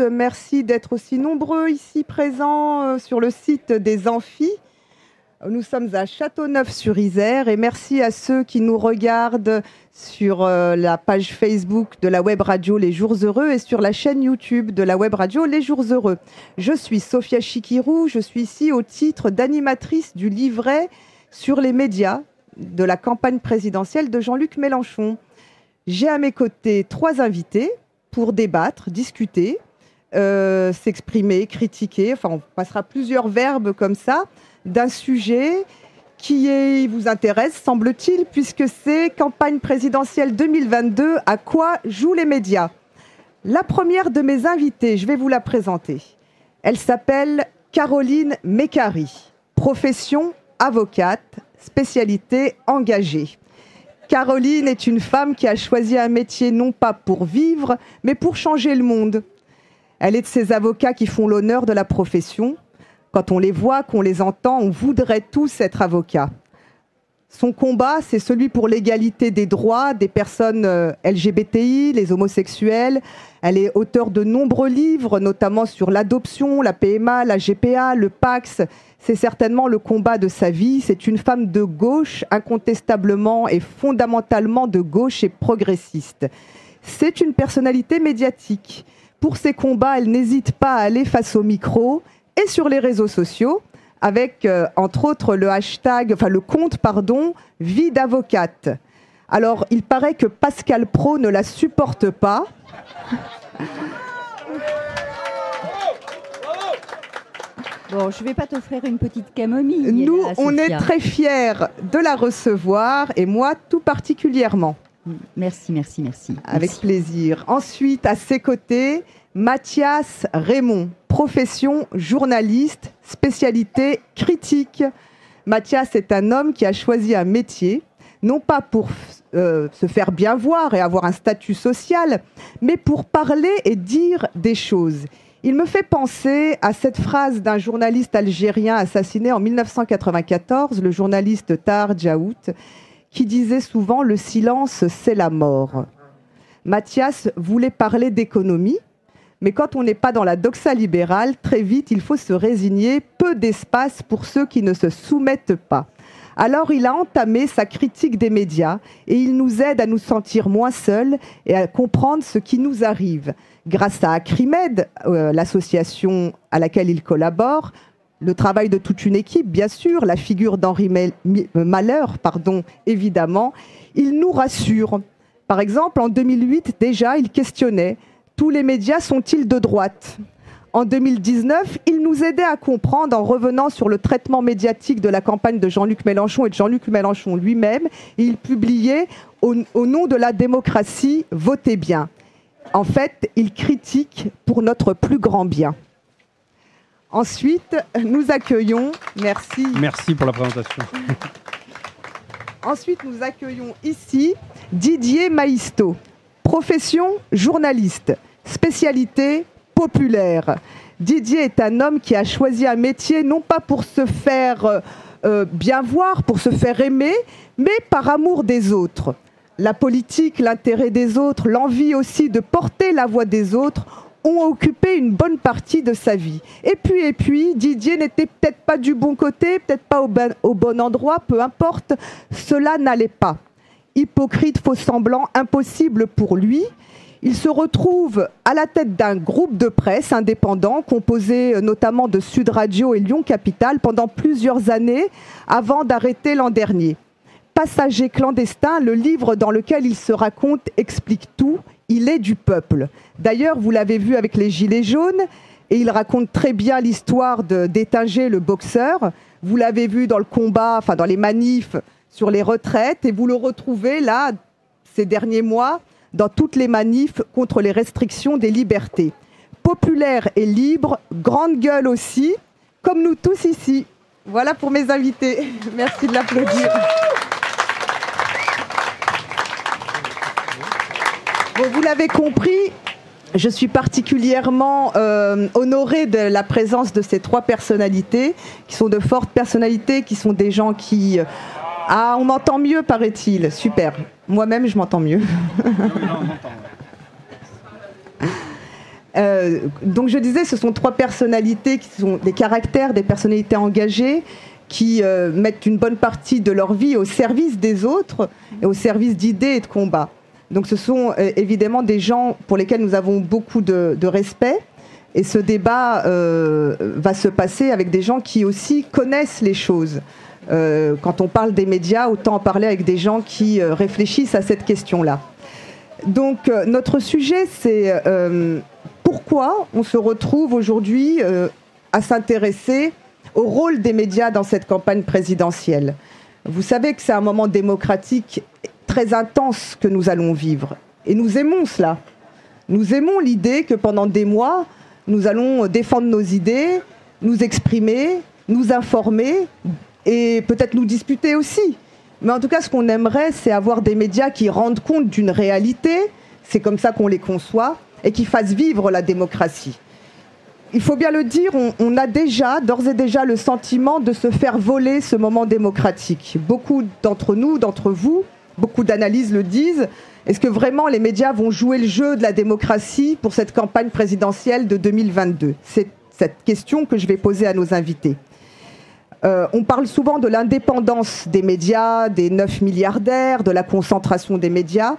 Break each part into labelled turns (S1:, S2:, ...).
S1: Merci d'être aussi nombreux ici présents euh, sur le site des Amphis. Nous sommes à Châteauneuf-sur-Isère et merci à ceux qui nous regardent sur euh, la page Facebook de la web radio Les Jours Heureux et sur la chaîne YouTube de la web radio Les Jours Heureux. Je suis Sophia Chikirou, je suis ici au titre d'animatrice du livret sur les médias de la campagne présidentielle de Jean-Luc Mélenchon. J'ai à mes côtés trois invités pour débattre, discuter, euh, s'exprimer, critiquer. Enfin, on passera plusieurs verbes comme ça d'un sujet qui vous intéresse, semble-t-il, puisque c'est campagne présidentielle 2022. À quoi jouent les médias? La première de mes invités, je vais vous la présenter. Elle s'appelle Caroline Mécari, profession avocate, spécialité engagée. Caroline est une femme qui a choisi un métier non pas pour vivre, mais pour changer le monde. Elle est de ces avocats qui font l'honneur de la profession. Quand on les voit, qu'on les entend, on voudrait tous être avocats. Son combat, c'est celui pour l'égalité des droits des personnes euh, LGBTI, les homosexuels. Elle est auteure de nombreux livres, notamment sur l'adoption, la PMA, la GPA, le PAX. C'est certainement le combat de sa vie. C'est une femme de gauche, incontestablement et fondamentalement de gauche et progressiste. C'est une personnalité médiatique. Pour ses combats, elle n'hésite pas à aller face au micro et sur les réseaux sociaux avec, euh, entre autres, le hashtag, enfin le compte, pardon, vie d'avocate. Alors, il paraît que Pascal Pro ne la supporte pas.
S2: Bon, je ne vais pas t'offrir une petite camomille.
S1: Nous, on est très fiers de la recevoir, et moi tout particulièrement.
S2: Merci, merci, merci.
S1: Avec plaisir. Ensuite, à ses côtés, Mathias Raymond, profession journaliste, spécialité critique. Mathias est un homme qui a choisi un métier, non pas pour euh, se faire bien voir et avoir un statut social, mais pour parler et dire des choses. Il me fait penser à cette phrase d'un journaliste algérien assassiné en 1994, le journaliste Tar Djaout, qui disait souvent Le silence, c'est la mort. Mathias voulait parler d'économie, mais quand on n'est pas dans la doxa libérale, très vite, il faut se résigner, peu d'espace pour ceux qui ne se soumettent pas. Alors il a entamé sa critique des médias et il nous aide à nous sentir moins seuls et à comprendre ce qui nous arrive. Grâce à Acrimed, euh, l'association à laquelle il collabore, le travail de toute une équipe, bien sûr, la figure d'Henri Malheur, pardon, évidemment, il nous rassure. Par exemple, en 2008, déjà, il questionnait tous les médias sont-ils de droite? En 2019, il nous aidait à comprendre en revenant sur le traitement médiatique de la campagne de Jean-Luc Mélenchon et de Jean-Luc Mélenchon lui-même. Il publiait au, nom de la démocratie, votez bien. En fait, il critique pour notre plus grand bien. Ensuite, nous accueillons, merci.
S3: Merci pour la présentation.
S1: Ensuite, nous accueillons ici Didier Maisto. Profession journaliste, spécialité populaire. Didier est un homme qui a choisi un métier non pas pour se faire euh, bien voir, pour se faire aimer, mais par amour des autres. La politique, l'intérêt des autres, l'envie aussi de porter la voix des autres ont occupé une bonne partie de sa vie. Et puis, et puis, Didier n'était peut-être pas du bon côté, peut-être pas au au bon endroit, peu importe, cela n'allait pas hypocrite, faux semblant, impossible pour lui. Il se retrouve à la tête d'un groupe de presse indépendant composé euh, notamment de Sud Radio et Lyon Capital pendant plusieurs années avant d'arrêter l'an dernier. Passager clandestin, le livre dans lequel il se raconte explique tout. Il est du peuple. D'ailleurs, vous l'avez vu avec les Gilets jaunes, et il raconte très bien l'histoire d'Étinger, le boxeur. Vous l'avez vu dans le combat, enfin dans les manifs sur les retraites et vous le retrouvez là, ces derniers mois, dans toutes les manifs contre les restrictions des libertés. Populaire et libre, grande gueule aussi, comme nous tous ici. Voilà pour mes invités. Merci de l'applaudir. Vous l'avez compris, je suis particulièrement euh, honorée de la présence de ces trois personnalités, qui sont de fortes personnalités, qui sont des gens qui ah, on m'entend mieux, paraît-il. Super. Moi-même, je m'entends mieux. Euh, donc je disais, ce sont trois personnalités qui sont des caractères, des personnalités engagées, qui euh, mettent une bonne partie de leur vie au service des autres et au service d'idées et de combats. Donc ce sont euh, évidemment des gens pour lesquels nous avons beaucoup de, respect. Et ce débat va se passer avec des gens qui aussi connaissent les choses. quand on parle des médias, autant en parler avec des gens qui réfléchissent à cette question-là. Donc notre sujet, c'est pourquoi on se retrouve aujourd'hui euh, à s'intéresser au rôle des médias dans cette campagne présidentielle. Vous savez que c'est un moment démocratique très intense que nous allons vivre. Et nous aimons cela. Nous aimons l'idée que pendant des mois, nous allons défendre nos idées, nous exprimer, nous informer et peut-être nous disputer aussi. Mais en tout cas, ce qu'on aimerait, c'est avoir des médias qui rendent compte d'une réalité. C'est comme ça qu'on les conçoit et qui fasse vivre la démocratie. Il faut bien le dire, on, a déjà, d'ores et déjà, le sentiment de se faire voler ce moment démocratique. Beaucoup d'entre nous, d'entre vous, beaucoup d'analyses le disent. Est-ce que vraiment les médias vont jouer le jeu de la démocratie pour cette campagne présidentielle de 2022 C'est cette question que je vais poser à nos invités. Euh, on parle souvent de l'indépendance des médias, des 9 milliardaires, de la concentration des médias.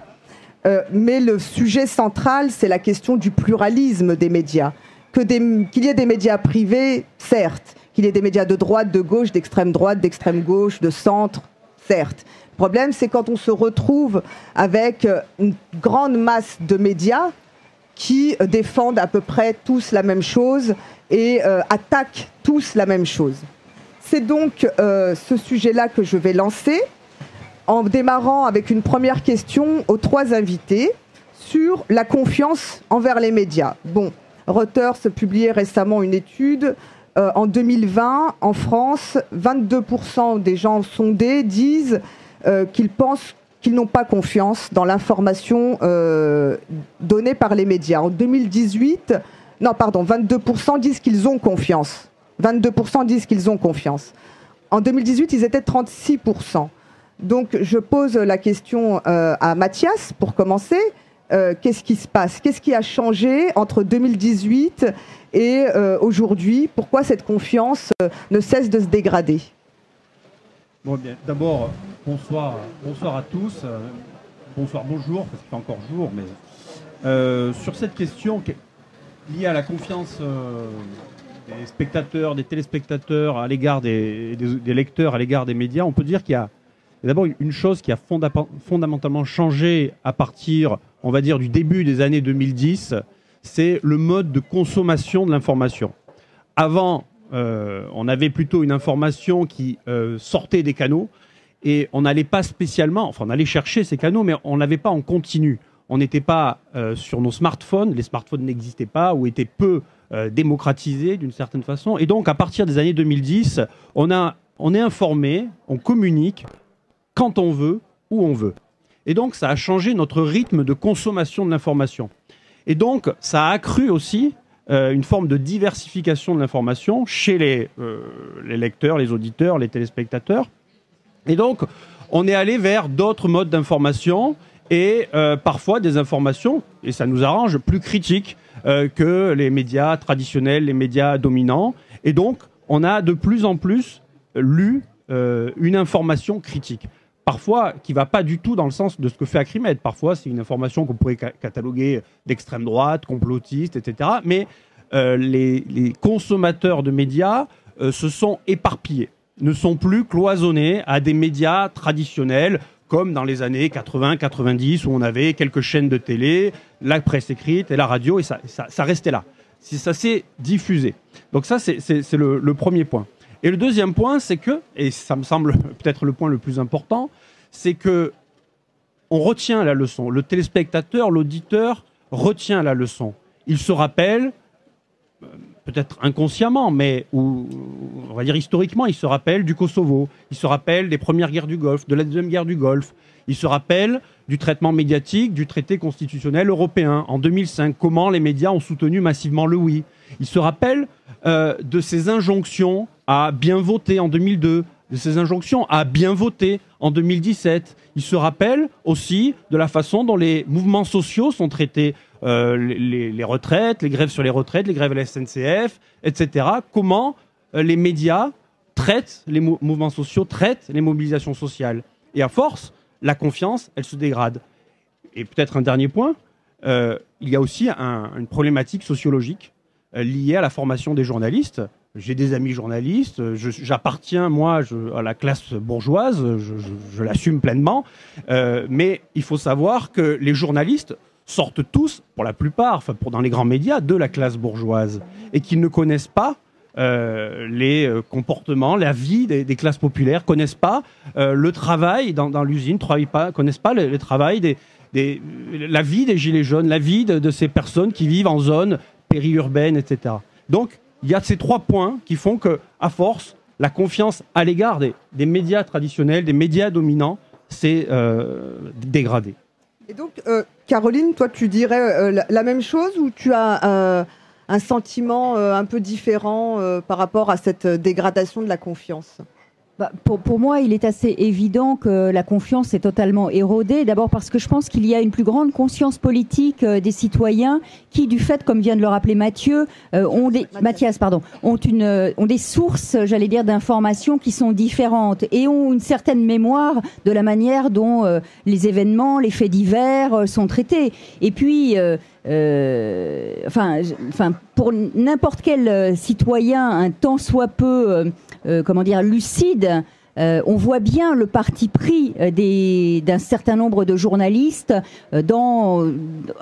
S1: Euh, mais le sujet central, c'est la question du pluralisme des médias. Qu'il y ait des médias privés, certes. Qu'il y ait des médias de droite, de gauche, d'extrême droite, d'extrême gauche, de centre, certes. Le problème, c'est quand on se retrouve avec euh, une grande masse de médias qui euh, défendent à peu près tous la même chose et attaquent tous la même chose. C'est donc ce sujet-là que je vais lancer en démarrant avec une première question aux trois invités sur la confiance envers les médias. Bon, Reuters publiait récemment une étude. Euh, en 2020, en France, 22% des gens sondés disent euh, qu'ils pensent qu'ils n'ont pas confiance dans l'information euh, donnée par les médias. En 2018, non, pardon, 22% disent qu'ils ont confiance. 22% disent qu'ils ont confiance. En 2018, ils étaient 36%. Donc je pose la question euh, à Mathias pour commencer. Euh, qu'est-ce qui se passe? Qu'est-ce qui a changé entre 2018 et euh, aujourd'hui? Pourquoi cette confiance ne cesse de se dégrader?
S3: D'abord, bonsoir, à tous. bonsoir, bonjour, parce que pas encore jour, mais sur cette question liée à la confiance des spectateurs, des téléspectateurs à l'égard des, lecteurs, à l'égard des médias, on peut dire qu'il y a d'abord une chose qui a fondamentalement changé à partir, on va dire, du début des années 2010, c'est le mode de consommation de l'information. Avant, euh, on avait plutôt une information qui euh, sortait des canaux et on n'allait pas spécialement, enfin on allait chercher ces canaux, mais on n'avait pas en continu. On n'était pas euh, sur nos smartphones, les smartphones n'existaient pas ou étaient peu démocratisés d'une certaine façon. Et donc à partir des années 2010, on, a, on est informé, on communique quand on veut, où on veut. Et donc, ça a changé notre rythme de consommation de l'information. Et donc, ça a accru aussi euh, une forme de diversification de l'information chez euh, les, lecteurs, les auditeurs, les téléspectateurs. Et donc, on est allé vers d'autres modes d'information et euh, parfois des informations, et ça nous arrange, plus critiques que les médias traditionnels, les médias dominants. Et donc, on a de plus en plus lu une information critique parfois qui va pas du tout dans le sens de ce que fait Acrimed. Parfois, c'est une information qu'on pourrait cataloguer d'extrême droite, complotiste, etc. Mais euh, les, consommateurs de médias euh, se sont éparpillés, ne sont plus cloisonnés à des médias traditionnels comme dans les années 80-90 où on avait quelques chaînes de télé, la presse écrite et la radio, et ça, restait là. Ça s'est diffusé. Donc ça, c'est le premier point. Et le deuxième point, c'est que, et ça me semble peut-être le point le plus important, c'est que on retient la leçon. Le téléspectateur, l'auditeur retient la leçon. Il se rappelle, peut-être inconsciemment, mais ou, on va dire historiquement, il se rappelle du Kosovo, il se rappelle des premières guerres du Golfe, de la deuxième guerre du Golfe, il se rappelle du traitement médiatique du traité constitutionnel européen en 2005, comment les médias ont soutenu massivement le oui. Il se rappelle euh, de ces injonctions à bien voter en 2002, de ces injonctions, a bien voté en 2017. Il se rappelle aussi de la façon dont les mouvements sociaux sont traités, euh, les, retraites, les grèves sur les retraites, les grèves à la SNCF, etc. Comment euh, les médias traitent les mouvements sociaux, traitent les mobilisations sociales. Et à force, la confiance, elle se dégrade. Et peut-être un dernier point, euh, il y a aussi une problématique sociologique liée à la formation des journalistes j'ai des amis journalistes, j'appartiens moi à la classe bourgeoise, je, l'assume pleinement, euh, mais il faut savoir que les journalistes sortent tous, pour la plupart, enfin pour dans les grands médias, de la classe bourgeoise et qu'ils ne connaissent pas euh, les euh, comportements, la vie des, classes populaires, connaissent pas le travail dans, l'usine, pas, connaissent pas le, travail des, la vie des gilets jaunes, la vie de, de ces personnes qui vivent en zone périurbaine, etc. Donc il y a ces trois points qui font que, à force, la confiance à l'égard des, médias traditionnels, des médias dominants, s'est euh, dégradée.
S1: Et donc, euh, Caroline, toi, tu dirais euh, la, même chose ou tu as un sentiment un peu différent par rapport à cette dégradation de la confiance?
S2: Bah, pour, pour, moi, il est assez évident que la confiance est totalement érodée. D'abord parce que je pense qu'il y a une plus grande conscience politique euh, des citoyens qui, du fait, comme vient de le rappeler Mathieu, euh, ont des, Mathias, pardon, ont une, euh, ont des sources, j'allais dire, d'informations qui sont différentes et ont une certaine mémoire de la manière dont les événements, les faits divers sont traités. Et puis, enfin, enfin, pour n'importe quel citoyen, un temps soit peu euh, comment dire, lucide euh, on voit bien le parti pris euh, d'un certain nombre de journalistes euh, dans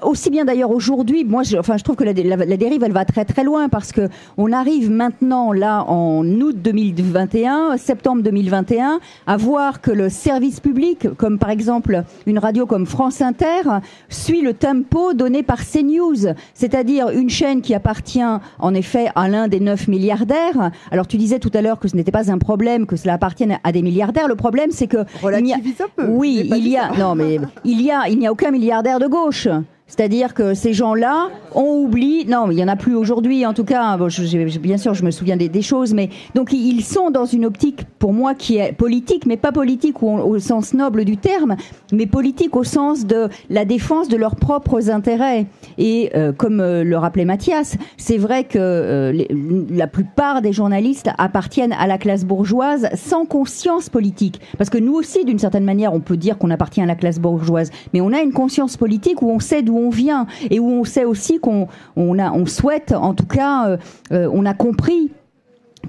S2: aussi bien d'ailleurs aujourd'hui. Moi, je, enfin, je trouve que la, dérive, elle va très très loin parce que on arrive maintenant là en août 2021, septembre 2021, à voir que le service public, comme par exemple une radio comme France Inter, suit le tempo donné par CNews, c'est-à-dire une chaîne qui appartient en effet à l'un des neuf milliardaires. Alors tu disais tout à l'heure que ce n'était pas un problème que cela appartienne à des milliardaires. Le problème, c'est que
S1: relativise un peu.
S2: Oui, il y a non mais il y a il n'y a aucun milliardaire de gauche. C'est-à-dire que ces gens-là, ont oublié, non, il y en a plus aujourd'hui, en tout cas. Je, bien sûr, je me souviens des, choses, mais donc ils sont dans une optique, pour moi, qui est politique, mais pas politique au, sens noble du terme, mais politique au sens de la défense de leurs propres intérêts. Et euh, comme euh, le rappelait Mathias, c'est vrai que euh, la plupart des journalistes appartiennent à la classe bourgeoise sans conscience politique, parce que nous aussi, d'une certaine manière, on peut dire qu'on appartient à la classe bourgeoise, mais on a une conscience politique où on sait d'où on vient et où on sait aussi qu'on on on souhaite, en tout cas, euh, euh, on a compris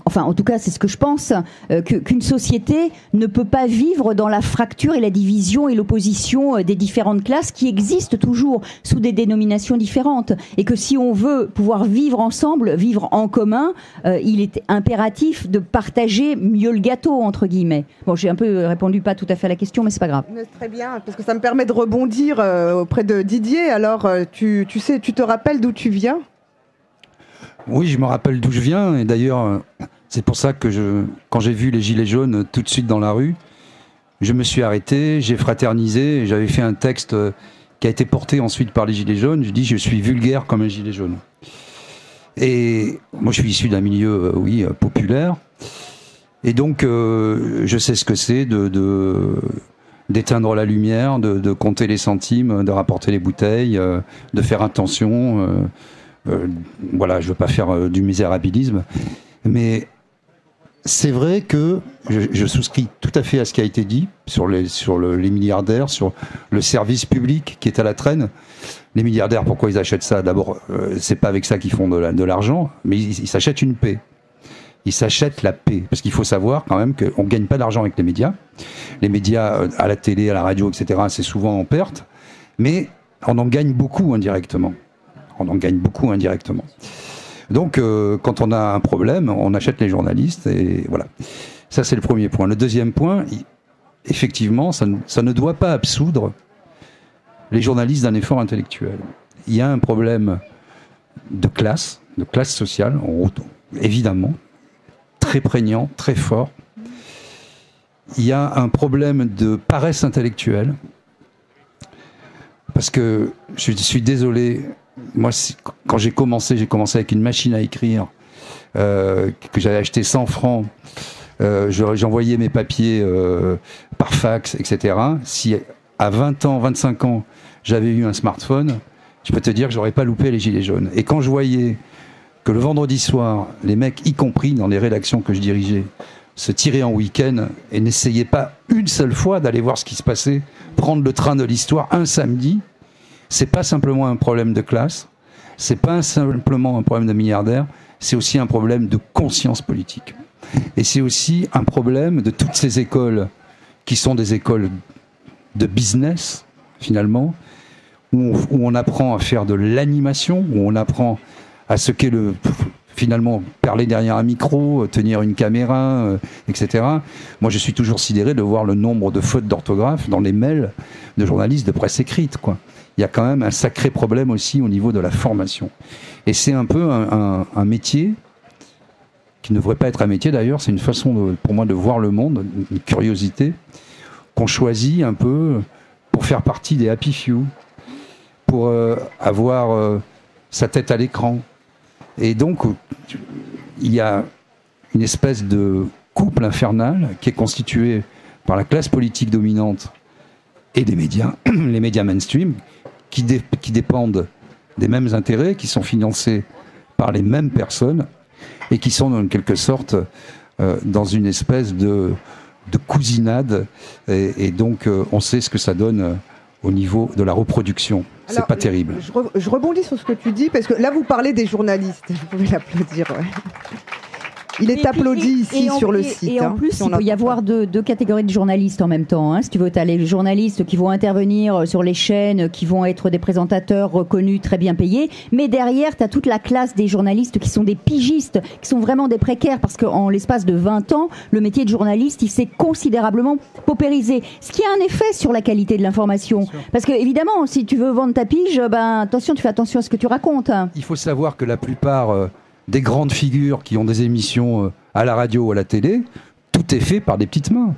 S2: enfin en tout cas c'est ce que je pense, euh, qu'une société ne peut pas vivre dans la fracture et la division et l'opposition des différentes classes qui existent toujours sous des dénominations différentes. Et que si on veut pouvoir vivre ensemble, vivre en commun, il est impératif de partager mieux le gâteau, entre guillemets. Bon, j'ai un peu répondu pas tout à fait à la question, mais c'est pas grave.
S1: Très bien, parce que ça me permet de rebondir auprès de Didier. Alors, tu, tu sais, tu te rappelles d'où tu viens?
S4: Oui, je me rappelle d'où je viens. Et d'ailleurs, euh, c'est pour ça que quand j'ai vu les gilets jaunes tout de suite dans la rue, je me suis arrêté, j'ai fraternisé, j'avais fait un texte euh, qui a été porté ensuite par les gilets jaunes. Je dis, je suis vulgaire comme un gilet jaune. Et moi, je suis issu d'un milieu, euh, oui, populaire. Et donc, je sais ce que c'est de, d'éteindre la lumière, de, compter les centimes, de rapporter les bouteilles, de faire attention. Voilà, je veux pas faire euh, du misérabilisme, mais c'est vrai que je, souscris tout à fait à ce qui a été dit sur les, sur les milliardaires, sur le service public qui est à la traîne. Les milliardaires, pourquoi ils achètent ça? D'abord, euh, c'est pas avec ça qu'ils font de l'argent, mais ils s'achètent une paix. Ils s'achètent la paix. Parce qu'il faut savoir quand même qu'on ne gagne pas d'argent avec les médias. Les médias à la télé, à la radio, etc., c'est souvent en perte. Mais on en gagne beaucoup indirectement on en gagne beaucoup indirectement. Donc, euh, quand on a un problème, on achète les journalistes et voilà. Ça, c'est le premier point. Le deuxième point, effectivement, ça ne, doit pas absoudre les journalistes d'un effort intellectuel. Il y a un problème de classe, de classe sociale, évidemment, très prégnant, très fort. Il y a un problème de paresse intellectuelle, parce que je suis désolé, moi, quand j'ai commencé, j'ai commencé avec une machine à écrire euh, que j'avais acheté 100 francs euh, j'envoyais mes papiers euh, par fax, etc. Si à 20 ans, 25 ans, j'avais eu un smartphone, je peux te dire que j'aurais pas loupé les gilets jaunes. Et quand je voyais que le vendredi soir, les mecs, y compris dans les rédactions que je dirigeais, se tiraient en week-end et n'essayaient pas une seule fois d'aller voir ce qui se passait, prendre le train de l'histoire un samedi, c'est pas simplement un problème de classe, c'est pas simplement un problème de milliardaire, c'est aussi un problème de conscience politique. Et c'est aussi un problème de toutes ces écoles qui sont des écoles de business, finalement, où on, apprend à faire de l'animation, où on apprend à ce qu'est le finalement parler derrière un micro, tenir une caméra, euh, etc. Moi, je suis toujours sidéré de voir le nombre de fautes d'orthographe dans les mails de journalistes de presse écrite. Quoi. Il y a quand même un sacré problème aussi au niveau de la formation. Et c'est un peu un métier qui ne devrait pas être un métier d'ailleurs, c'est une façon pour moi de voir le monde, une curiosité qu'on choisit un peu pour faire partie des happy few, pour euh, avoir euh, sa tête à l'écran. Et donc, il y a une espèce de couple infernal qui est constitué par la classe politique dominante et des médias, les médias mainstream, qui, qui dépendent des mêmes intérêts, qui sont financés par les mêmes personnes et qui sont en quelque sorte euh, dans une espèce de, de cousinade. Et, donc, euh, on sait ce que ça donne euh, au niveau de la reproduction. C'est pas terrible.
S1: Je, rebondis sur ce que tu dis, parce que là, vous parlez des journalistes. Vous pouvez l'applaudir. Il est applaudi ici sur le site.
S2: Et en hein, plus, il peut y avoir deux, catégories de journalistes en même temps. Hein. Si tu veux, tu as les journalistes qui vont intervenir sur les chaînes, qui vont être des présentateurs reconnus, très bien payés. Mais derrière, tu as toute la classe des journalistes qui sont des pigistes, qui sont vraiment des précaires, parce qu'en l'espace de 20 ans, le métier de journaliste, il s'est considérablement paupérisé. Ce qui a un effet sur la qualité de l'information. Parce que, évidemment, si tu veux vendre ta pige, ben, attention, tu fais attention à ce que tu racontes. Hein.
S4: Il faut savoir que la plupart... Des grandes figures qui ont des émissions euh, à la radio ou à la télé, tout est fait par des petites mains,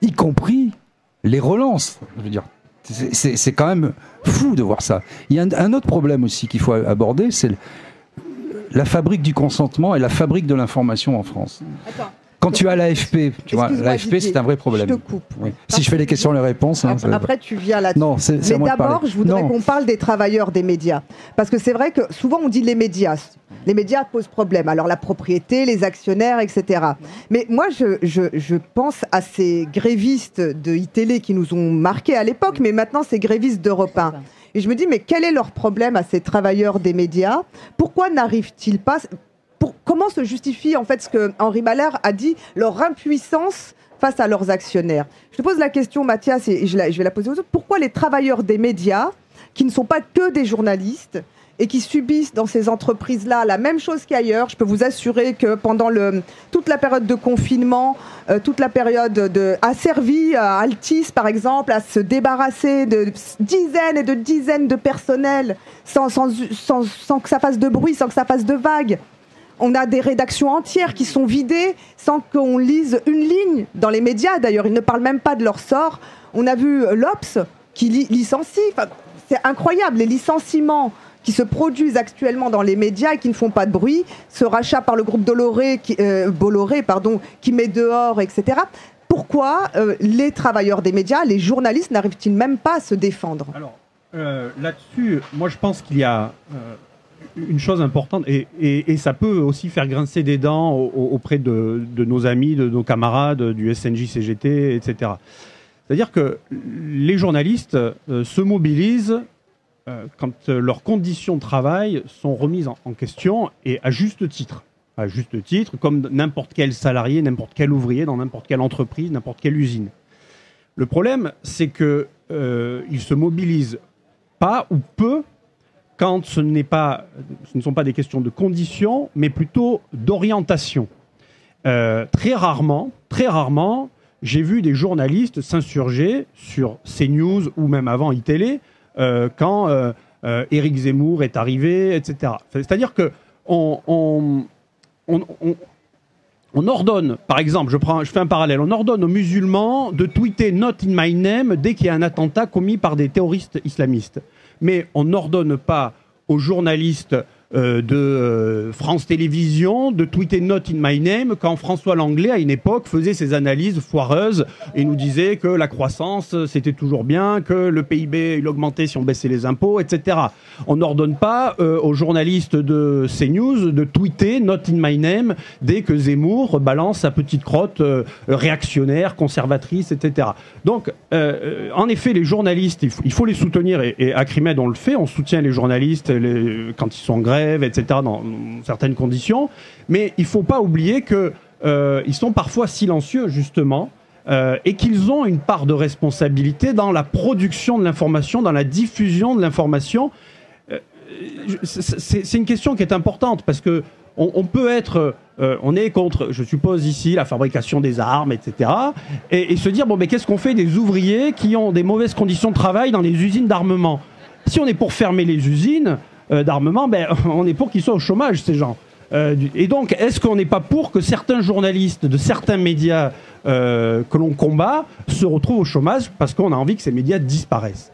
S4: y compris les relances. Je veux dire, c'est quand même fou de voir ça. Il y a un, autre problème aussi qu'il faut aborder, c'est la fabrique du consentement et la fabrique de l'information en France. Quand tu as l'AFP, tu vois, l'AFP c'est un vrai problème.
S1: Je te coupe.
S4: Si je fais les questions et les réponses.
S1: Hein, après, tu viens là-dessus. Non, c'est Mais d'abord, je voudrais qu'on parle des travailleurs des médias. Parce que c'est vrai que souvent on dit les médias. Les médias posent problème. Alors la propriété, les actionnaires, etc. Mais moi, je, je, je pense à ces grévistes de iTélé qui nous ont marqués à l'époque, mais maintenant ces grévistes d'Europe 1. Et je me dis, mais quel est leur problème à ces travailleurs des médias? Pourquoi n'arrivent-ils pas? Comment se justifie en fait ce que Henri Ballard a dit, leur impuissance face à leurs actionnaires? Je te pose la question, Mathias, et je, vais la poser aux autres. Pourquoi les travailleurs des médias, qui ne sont pas que des journalistes, et qui subissent dans ces entreprises-là la même chose qu'ailleurs. Je peux vous assurer que pendant toute la période de confinement, euh, toute la période de, a servi à Altis, par exemple, à se débarrasser de dizaines et de dizaines de personnels sans, sans, sans que ça fasse de bruit, sans que ça fasse de vagues on a des rédactions entières qui sont vidées sans qu'on lise une ligne dans les médias. D'ailleurs, ils ne parlent même pas de leur sort. On a vu l'Obs qui licencie. c'est incroyable, les licenciements qui se produisent actuellement dans les médias et qui ne font pas de bruit, ce rachat par le groupe Doloré, euh, Bolloré, pardon, qui met dehors, etc. Pourquoi euh, les travailleurs des médias, les journalistes, n'arrivent-ils même pas à se défendre?
S3: Alors, euh, là-dessus, moi je pense qu'il y a une chose importante, et, ça peut aussi faire grincer des dents auprès de, nos amis, de nos camarades du SNJ-CGT, etc. C'est-à-dire que les journalistes euh, se mobilisent euh, quand leurs conditions de travail sont remises en, question, et à juste titre. À juste titre, comme n'importe quel salarié, n'importe quel ouvrier dans n'importe quelle entreprise, n'importe quelle usine. Le problème, c'est qu'ils euh, se mobilisent pas ou peu quand ce, ne sont pas des questions de conditions, mais plutôt d'orientation. Euh, très rarement, très rarement, j'ai vu des journalistes s'insurger sur CNews ou même avant iTélé euh, quand euh, euh, Éric Zemmour est arrivé, etc. C'est-à-dire que on, on, on, ordonne, par exemple, je fais un parallèle, on ordonne aux musulmans de tweeter Not in my name dès qu'il y a un attentat commis par des terroristes islamistes mais on n'ordonne pas aux journalistes euh, de euh, France Télévisions de tweeter Not in My Name quand François Langlais, à une époque, faisait ses analyses foireuses et nous disait que la croissance, c'était toujours bien, que le PIB, il augmentait si on baissait les impôts, etc. On n'ordonne pas euh, aux journalistes de CNews de tweeter Not in My Name dès que Zemmour balance sa petite crotte réactionnaire, conservatrice, etc. Donc, en effet, les journalistes, il faut, les soutenir et, à Crimed, on le fait, on soutient les journalistes quand ils sont en grève etc., dans, certaines conditions. Mais il ne faut pas oublier qu'ils euh, sont parfois silencieux, justement, euh, et qu'ils ont une part de responsabilité dans la production de l'information, dans la diffusion de l'information. Euh, c'est une question qui est importante parce que on, peut être, on est contre, je suppose ici, la fabrication des armes, etc. Et, se dire bon, mais qu'est-ce qu'on fait des ouvriers qui ont des mauvaises conditions de travail dans les usines d'armement? Si on est pour fermer les usines, euh, d'armement, ben, on est pour qu'ils soient au chômage, ces gens. Euh, et donc, est-ce qu'on n'est pas pour que certains journalistes de certains médias euh, que l'on combat se retrouvent au chômage parce qu'on a envie que ces médias disparaissent?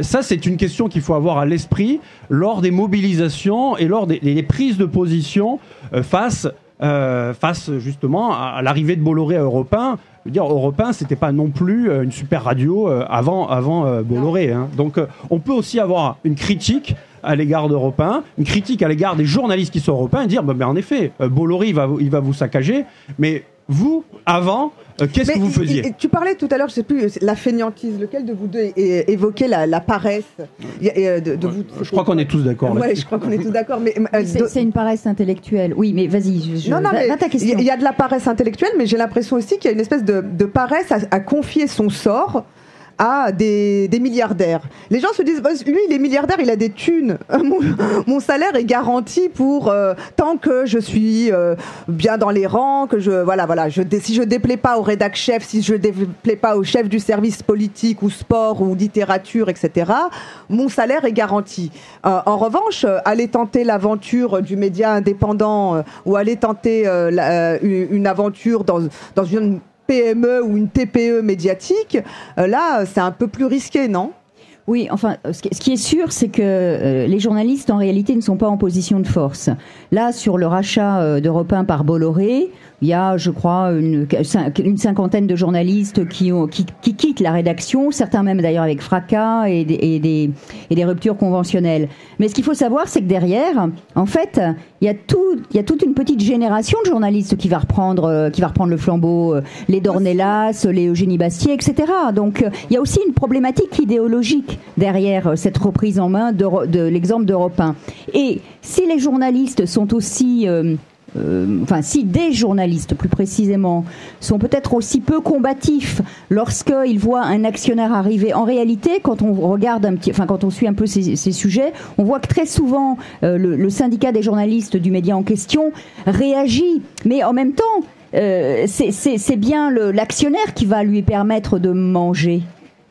S3: Ça, c'est une question qu'il faut avoir à l'esprit lors des mobilisations et lors des, prises de position face, face justement à, l'arrivée de Bolloré à Europe 1. Je veux dire, Europe 1, c'était pas non plus une super radio avant, avant Bolloré. Hein. Donc, on peut aussi avoir une critique à l'égard d'Europe une critique à l'égard des journalistes qui sont européens et dire bah, en effet, euh, Bolloré il va, il va vous saccager, mais vous, avant, euh, qu'est-ce que vous faisiez?
S1: Tu parlais tout à l'heure, je sais plus, la fainéantise. Lequel de vous deux évoquait la, paresse?
S3: Euh, de, vous, Je crois qu'on est tous d'accord.
S1: Oui, je crois qu'on est tous d'accord. Mais
S2: c'est une paresse intellectuelle. Oui, mais vas-y. Je, non, non, mais ta question.
S1: Il y a de la paresse intellectuelle, mais j'ai l'impression aussi qu'il y a une espèce de, paresse à confier son sort à des, milliardaires. Les gens se disent, bah, lui, il est milliardaire, il a des thunes. Mon, salaire est garanti pour euh, tant que je suis euh, bien dans les rangs, que je voilà voilà, je, si je déplais pas au rédac chef, si je déplais pas au chef du service politique ou sport ou littérature, etc. Mon salaire est garanti. Euh, en revanche, aller tenter l'aventure du média indépendant ou aller tenter une, aventure dans dans une PME ou une TPE médiatique, euh, là, c'est un peu plus risqué, non?
S2: Oui, enfin, ce qui est sûr, c'est que euh, les journalistes, en réalité, ne sont pas en position de force. Là, sur le rachat euh, d'Europe 1 par Bolloré, il y a, je crois, une, cinquantaine de journalistes qui, ont, qui, qui, quittent la rédaction, certains même d'ailleurs avec fracas et des, et des, ruptures conventionnelles. Mais ce qu'il faut savoir, c'est que derrière, en fait, il y, a tout, il y a toute une petite génération de journalistes qui va reprendre, euh, qui va reprendre le flambeau, euh, les Dornelas, les Eugénie Bastier, etc. Donc, euh, il y a aussi une problématique idéologique derrière cette reprise en main de, l'exemple d'Europe 1. Et si les journalistes sont aussi euh, enfin si des journalistes plus précisément sont peut-être aussi peu combatifs lorsqu'ils voient un actionnaire arriver. En réalité, quand on regarde un petit, enfin quand on suit un peu ces, sujets, on voit que très souvent euh, le, syndicat des journalistes du média en question réagit, mais en même temps. Euh, c'est bien l'actionnaire qui va lui permettre de manger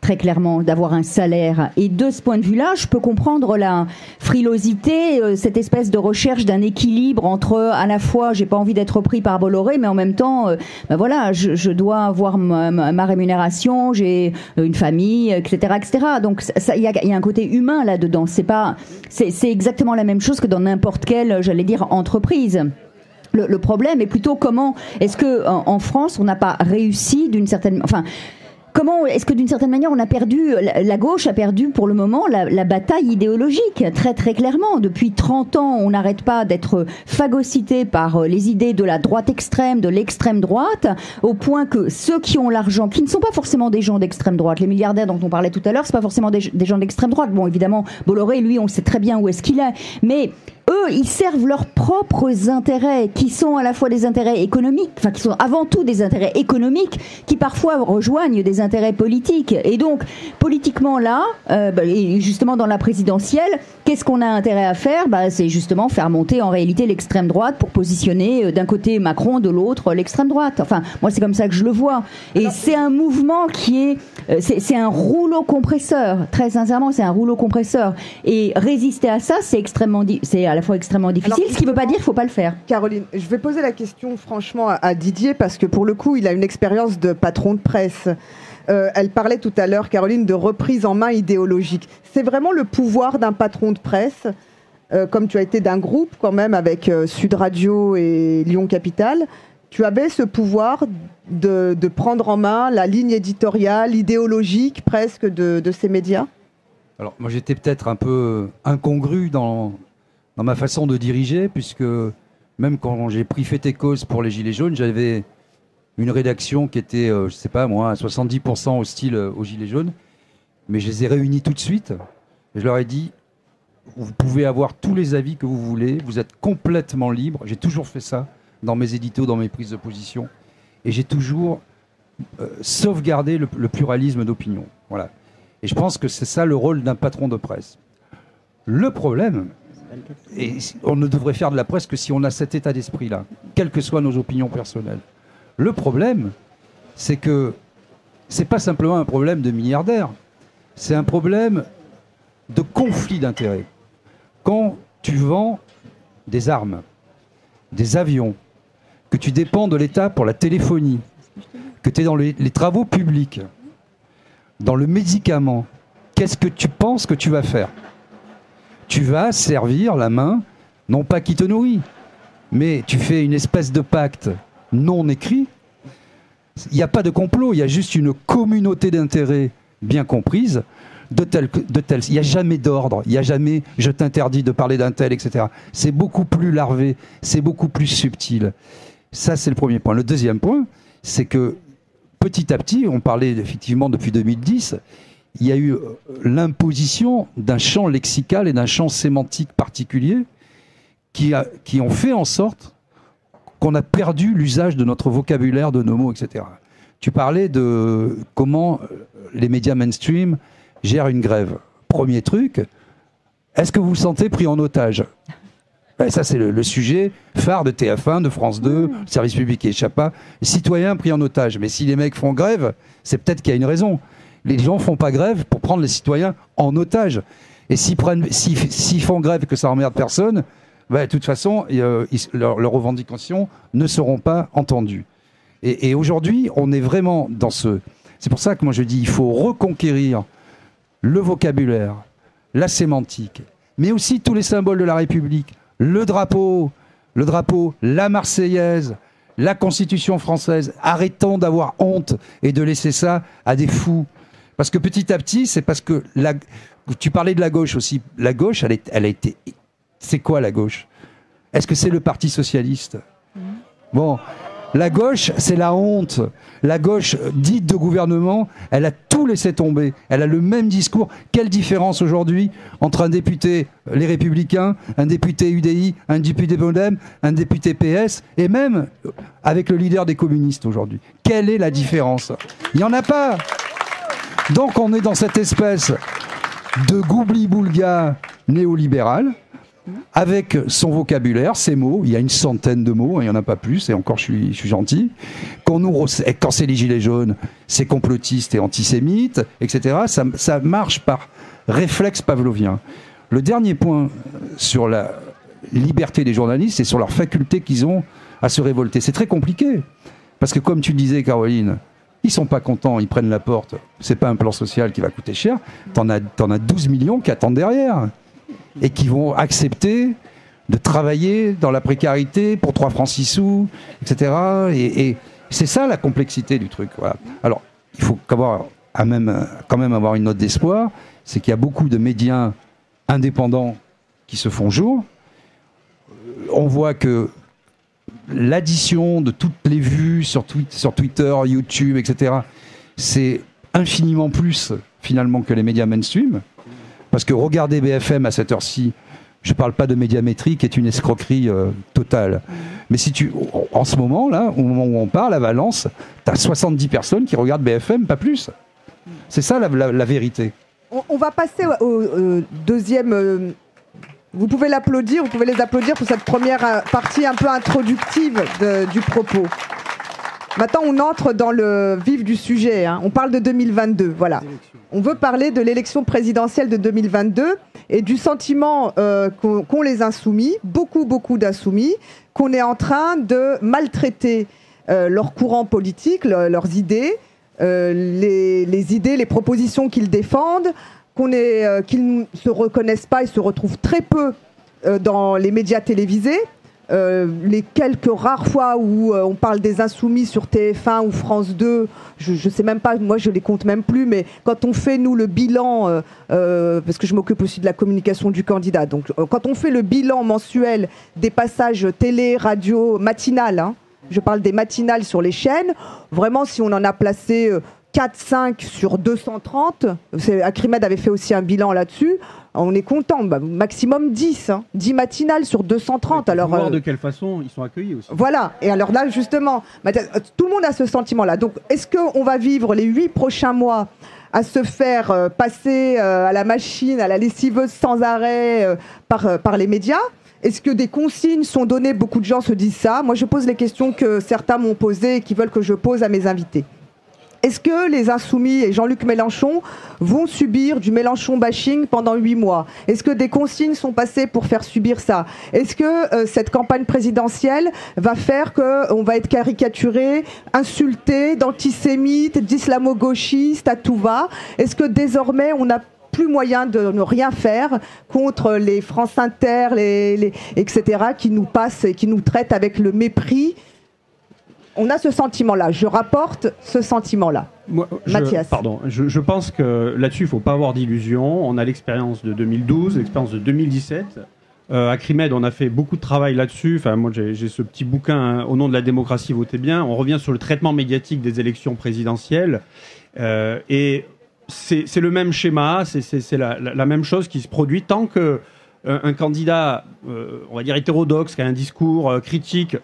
S2: très clairement, d'avoir un salaire. Et de ce point de vue-là, je peux comprendre la frilosité, euh, cette espèce de recherche d'un équilibre entre à la fois, j'ai pas envie d'être pris par Bolloré, mais en même temps, euh, ben voilà, je, dois avoir ma, rémunération, j'ai une famille, etc., etc. Donc il y a, un côté humain là-dedans. C'est pas, c'est exactement la même chose que dans n'importe quelle, j'allais dire, entreprise. Le, problème est plutôt comment est-ce que en France on n'a pas réussi d'une certaine, enfin comment est-ce que d'une certaine manière on a perdu, la gauche a perdu pour le moment la, bataille idéologique, très très clairement. Depuis 30 ans, on n'arrête pas d'être phagocyté par euh, les idées de la droite extrême, de l'extrême droite, au point que ceux qui ont l'argent, qui ne sont pas forcément des gens d'extrême droite, les milliardaires dont on parlait tout à l'heure, c'est pas forcément des, des gens d'extrême droite. Bon, évidemment, Bolloré, lui, on sait très bien où est-ce qu'il est, mais eux, ils servent leurs propres intérêts, qui sont à la fois des intérêts économiques, enfin qui sont avant tout des intérêts économiques, qui parfois rejoignent des intérêts politiques. Et donc, politiquement là, euh, bah, et justement dans la présidentielle, qu'est-ce qu'on a intérêt à faire? Bah, C'est justement faire monter en réalité l'extrême droite pour positionner euh, d'un côté Macron, de l'autre l'extrême droite. Enfin, moi c'est comme ça que je le vois. Et c'est un mouvement qui est, euh, c'est un rouleau compresseur. Très sincèrement, c'est un rouleau compresseur. Et résister à ça, c'est extrêmement, c'est à la fois extrêmement difficile, ce qui ne veut pas dire qu'il ne faut pas le faire.
S1: Caroline, je vais poser la question franchement à, Didier parce que pour le coup, il a une expérience de patron de presse. Euh, elle parlait tout à l'heure, Caroline, de reprise en main idéologique. C'est vraiment le pouvoir d'un patron de presse euh, comme tu as été d'un groupe quand même avec euh, Sud Radio et Lyon Capital, tu avais ce pouvoir de, de prendre en main la ligne éditoriale, idéologique presque de, de ces médias?
S4: Alors, moi, j'étais peut-être un peu incongru dans, dans ma façon de diriger, puisque même quand j'ai pris fait et cause pour les Gilets jaunes, j'avais une rédaction qui était, euh, je sais pas moi, à 70% hostile euh, aux Gilets jaunes, mais je les ai réunis tout de suite. Je leur ai dit, vous pouvez avoir tous les avis que vous voulez, vous êtes complètement libre. J'ai toujours fait ça dans mes éditos, dans mes prises de position, et j'ai toujours euh, sauvegardé le, le pluralisme d'opinion. Voilà. Et je pense que c'est ça le rôle d'un patron de presse. Le problème, et on ne devrait faire de la presse que si on a cet état d'esprit-là, quelles que soient nos opinions personnelles. Le problème, c'est que c'est pas simplement un problème de milliardaires, c'est un problème de conflit d'intérêts. Quand tu vends des armes, des avions, que tu dépends de l'État pour la téléphonie, que tu es dans les travaux publics, dans le médicament, qu'est-ce que tu penses que tu vas faire? Tu vas servir la main, non pas qui te nourrit, mais tu fais une espèce de pacte non écrit. Il n'y a pas de complot, il y a juste une communauté d'intérêts bien comprise. De tel, de il n'y a jamais d'ordre, il n'y a jamais je t'interdis de parler d'un tel, etc. C'est beaucoup plus larvé, c'est beaucoup plus subtil. Ça, c'est le premier point. Le deuxième point, c'est que petit à petit, on parlait effectivement depuis 2010, il y a eu euh, l'imposition d'un champ lexical et d'un champ sémantique particulier qui, a- qui ont fait en sorte qu'on a perdu l'usage de notre vocabulaire, de nos mots, etc. Tu parlais de comment euh, les médias mainstream gèrent une grève. Premier truc, est-ce que vous vous sentez pris en otage? Ben, Ça, c'est le, le sujet phare de TF1, de France 2, service public qui échappe pas. Citoyens pris en otage. Mais si les mecs font grève, c'est peut-être qu'il y a une raison. Les gens font pas grève pour prendre les citoyens en otage. Et s'ils font grève que ça emmerde personne, ben, de toute façon, leurs, revendications ne seront pas entendues. Et, et aujourd'hui, on est vraiment dans ce. C'est pour ça que moi je dis, il faut reconquérir le vocabulaire, la sémantique, mais aussi tous les symboles de la République, le drapeau, le drapeau, la Marseillaise, la Constitution française. Arrêtons d'avoir honte et de laisser ça à des fous. Parce que petit à petit, c'est parce que la, tu parlais de la gauche aussi. La gauche, elle, est- elle a été. C'est quoi la gauche? Est-ce que c'est le Parti socialiste? Bon, la gauche, c'est la honte. La gauche dite de gouvernement, elle a tout laissé tomber. Elle a le même discours. Quelle différence aujourd'hui entre un député euh, Les Républicains, un député UDI, un député Modem, un député PS, et même euh, avec le leader des communistes aujourd'hui? Quelle est la différence? Il n'y en a pas. Donc on est dans cette espèce de goubli-boulga néolibéral avec son vocabulaire, ses mots, il y a une centaine de mots, hein, il n'y en a pas plus, et encore je suis, gentil. Quand, quand c'est les gilets jaunes, c'est complotiste et antisémite, etc. Ça, marche par réflexe pavlovien. Le dernier point sur la liberté des journalistes, c'est sur leur faculté qu'ils ont à se révolter. C'est très compliqué, parce que comme tu disais, Caroline, ils sont pas contents, ils prennent la porte. C'est pas un plan social qui va coûter cher. T'en as, as 12 millions qui attendent derrière et qui vont accepter de travailler dans la précarité pour 3 francs 6 sous, etc. Et, c'est ça la complexité du truc. Alors, il faut quand même avoir une note d'espoir, c'est qu'il y a beaucoup de médias indépendants qui se font jour. On voit que l'addition de toutes les vues sur, Twi- sur Twitter, YouTube, etc., c'est infiniment plus finalement que les médias mainstream. Parce que regarder BFM à cette heure-ci, je ne parle pas de médiamétrie qui est une escroquerie euh, totale. Mais si tu, en ce moment, là, au moment où on parle, à Valence, tu as 70 personnes qui regardent BFM, pas plus. C'est ça la, vérité.
S1: On, va passer au, euh, deuxième. Vous pouvez l'applaudir, vous pouvez les applaudir pour cette première euh, partie un peu introductive du propos. Maintenant, on entre dans le vif du sujet. hein. On parle de 2022. Voilà. On veut parler de l'élection présidentielle de 2022 et du sentiment euh, qu'ont les insoumis, beaucoup, beaucoup d'insoumis, qu'on est en train de maltraiter euh, leur courant politique, le- leurs idées, euh, les idées, les propositions qu'ils défendent, euh, qu'ils ne se reconnaissent pas et se retrouvent très peu euh, dans les médias télévisés. Euh, les quelques rares fois où on parle des insoumis sur TF1 ou France 2, je ne sais même pas, moi je les compte même plus, mais quand on fait nous le bilan, parce que je m'occupe aussi de la communication du candidat, donc quand on fait le bilan mensuel des passages télé, radio, matinales, hein, je parle des matinales sur les chaînes, vraiment si on en a placé 4-5 sur 230, c'est- Acrimed avait fait aussi un bilan là-dessus, on est content, bah, maximum 10, hein, 10 matinales sur 230. Alors,
S3: voir
S1: euh,
S3: de quelle façon ils sont accueillis aussi.
S1: voilà, et alors là, justement, Mathias, euh, tout le monde a ce sentiment-là. Donc, est-ce qu'on va vivre les huit prochains mois à se faire euh, passer euh, à la machine, à la lessiveuse sans arrêt par, par les médias? Est-ce que des consignes sont données? Beaucoup de gens se disent ça. Moi, je pose les questions que certains m'ont posées et qui veulent que je pose à mes invités. Est-ce que les Insoumis et Jean-Luc Mélenchon vont subir du Mélenchon bashing pendant huit mois? Est-ce que des consignes sont passées pour faire subir ça? Est-ce que euh, cette campagne présidentielle va faire qu'on va être caricaturé, insulté, d'antisémite, d'islamo-gauchiste à tout va? Est-ce que désormais on n'a plus moyen de ne rien faire contre les France Inter, etc., qui nous passent et qui nous traitent avec le mépris on a ce sentiment-là. Je rapporte ce sentiment-là.
S3: Moi, je,
S1: Mathias.
S3: Pardon, je, je pense que là-dessus, il ne faut pas avoir d'illusions. On a l'expérience de 2012, l'expérience de 2017. Euh, à Crimed, on a fait beaucoup de travail là-dessus. Enfin, moi, j'ai ce petit bouquin hein, Au nom de la démocratie, votez bien. On revient sur le traitement médiatique des élections présidentielles. Euh, et c'est le même schéma, c'est- la, la- la même chose qui se produit tant que euh, un candidat, euh, on va dire hétérodoxe, qui a un discours critique,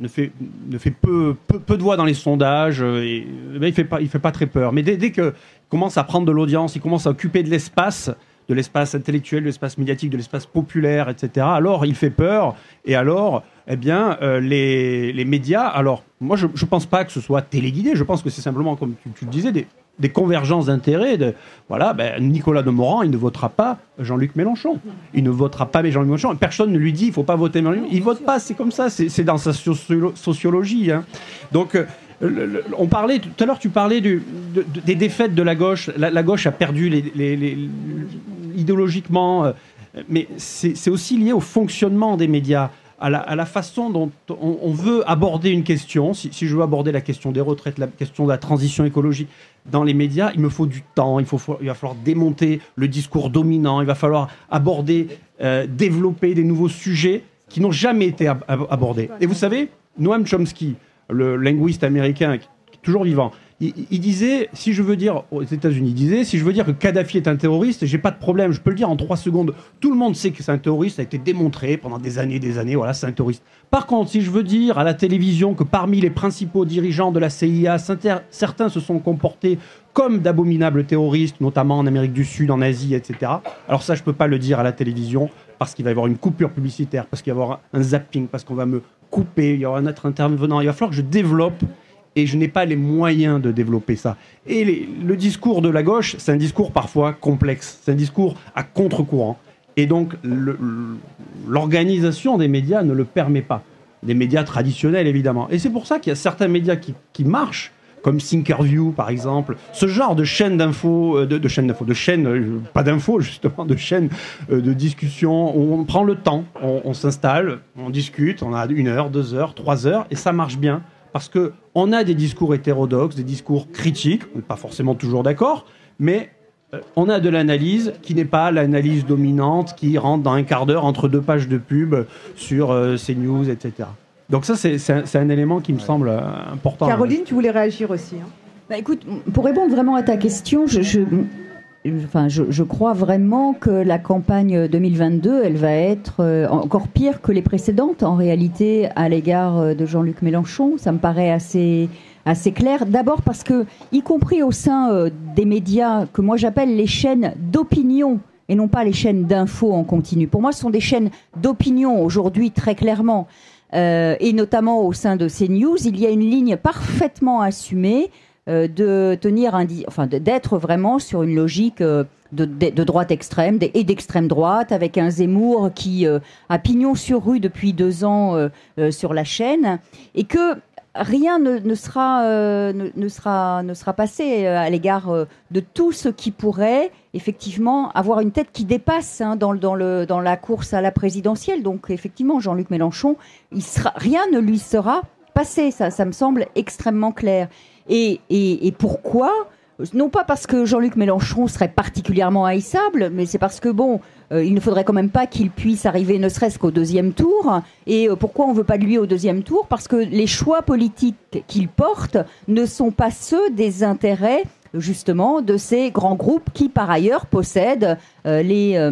S3: ne fait, ne fait peu, de voix dans les sondages, euh, et, eh ben, il il fait pas très peur. Mais dès, dès que commence à prendre de l'audience, il commence à occuper de l'espace, de l'espace intellectuel, de l'espace médiatique, de l'espace populaire, etc. Alors il fait peur, et alors, eh bien, euh, les, les médias. Alors, moi, je ne pense pas que ce soit téléguidé. Je pense que c'est simplement, comme tu, tu le disais, des, des convergences d'intérêts. De, voilà, ben, Nicolas Demorand, il ne votera pas Jean-Luc Mélenchon. Il ne votera pas Jean-Luc Mélenchon. Personne ne lui dit il faut pas voter Mélenchon. Il vote pas, c'est comme ça, c'est dans sa socio- sociologie. hein. Donc, euh, on parlait tout à l'heure, tu parlais de- de- des défaites de la gauche. La, gauche a perdu idéologiquement, euh, mais c'est aussi lié au fonctionnement des médias. À la, façon dont on, veut aborder une question. Si, je veux aborder la question des retraites, la question de la transition écologique dans les médias, il me faut du temps. Il, faut, il va falloir démonter le discours dominant. Il va falloir aborder, euh, développer des nouveaux sujets qui n'ont jamais été ab- ab- abordés. Et vous savez, Noam Chomsky, le linguiste américain toujours vivant, il, disait, si je veux dire, aux États-Unis, il disait, si je veux dire que Kadhafi est un terroriste, j'ai pas de problème, je peux le dire en trois secondes. Tout le monde sait que c'est un terroriste, ça a été démontré pendant des années, des années, voilà, c'est un terroriste. Par contre, si je veux dire à la télévision que parmi les principaux dirigeants de la CIA, certains certains se sont comportés comme d'abominables terroristes, notamment en Amérique du Sud, en Asie, etc. Alors ça, je peux pas le dire à la télévision parce qu'il va y avoir une coupure publicitaire, parce qu'il va y avoir un zapping, parce qu'on va me couper, il y aura un autre intervenant. Il va falloir que je développe et je n'ai pas les moyens de développer ça. Et le discours de la gauche, c'est un discours parfois complexe, c'est un discours à contre-courant. Et donc, l'organisation des médias ne le permet pas. Des médias traditionnels, évidemment. Et c'est pour ça qu'il y a certains médias qui, marchent, comme Thinkerview, par exemple. Ce genre de chaîne d'infos, euh, de, chaîne d'infos, de chaîne, euh, pas d'infos, justement, de chaîne euh, de discussion, où on prend le temps, on s'installe, on discute, on a une heure, deux heures, trois heures, et ça marche bien. Parce que on a des discours hétérodoxes, des discours critiques, on n'est pas forcément toujours d'accord, mais euh, on a de l'analyse qui n'est pas l'analyse dominante qui rentre dans un quart d'heure entre deux pages de pub sur euh, CNews, etc. Donc ça, c'est c'est un, c'est un élément qui me semble euh, important.
S1: Caroline, tu voulais réagir aussi. hein
S2: Bah, écoute, pour répondre vraiment à ta question, je, je, enfin, je, je crois vraiment que la campagne 2022, elle va être euh, encore pire que les précédentes en réalité à l'égard euh, de Jean-Luc Mélenchon. Ça me paraît assez assez clair. D'abord parce que, y compris au sein euh, des médias que moi j'appelle les chaînes d'opinion et non pas les chaînes d'infos en continu. Pour moi, ce sont des chaînes d'opinion aujourd'hui très clairement. Euh, et notamment au sein de CNews, il y a une ligne parfaitement assumée de tenir enfin d'être vraiment sur une logique euh, de, droite extrême et d'extrême droite, avec un Zemmour qui euh, a pignon sur rue depuis deux ans euh, euh, sur la chaîne, et que rien ne, sera, ne, sera, ne sera passé à l'égard de tout ce qui pourrait effectivement avoir une tête qui dépasse hein, dans, dans, le, dans la course à la présidentielle. Donc effectivement, Jean-Luc Mélenchon, rien ne lui sera passé. Ça, ça me semble extrêmement clair. Et, et, et pourquoi non pas parce que Jean-Luc Mélenchon serait particulièrement haïssable, mais c'est parce que bon, euh, il ne faudrait quand même pas qu'il puisse arriver ne serait-ce qu'au deuxième tour. Et euh, pourquoi on ne veut pas de lui au deuxième tour? Parce que les choix politiques qu'il porte ne sont pas ceux des intérêts justement de ces grands groupes qui par ailleurs possèdent euh, les,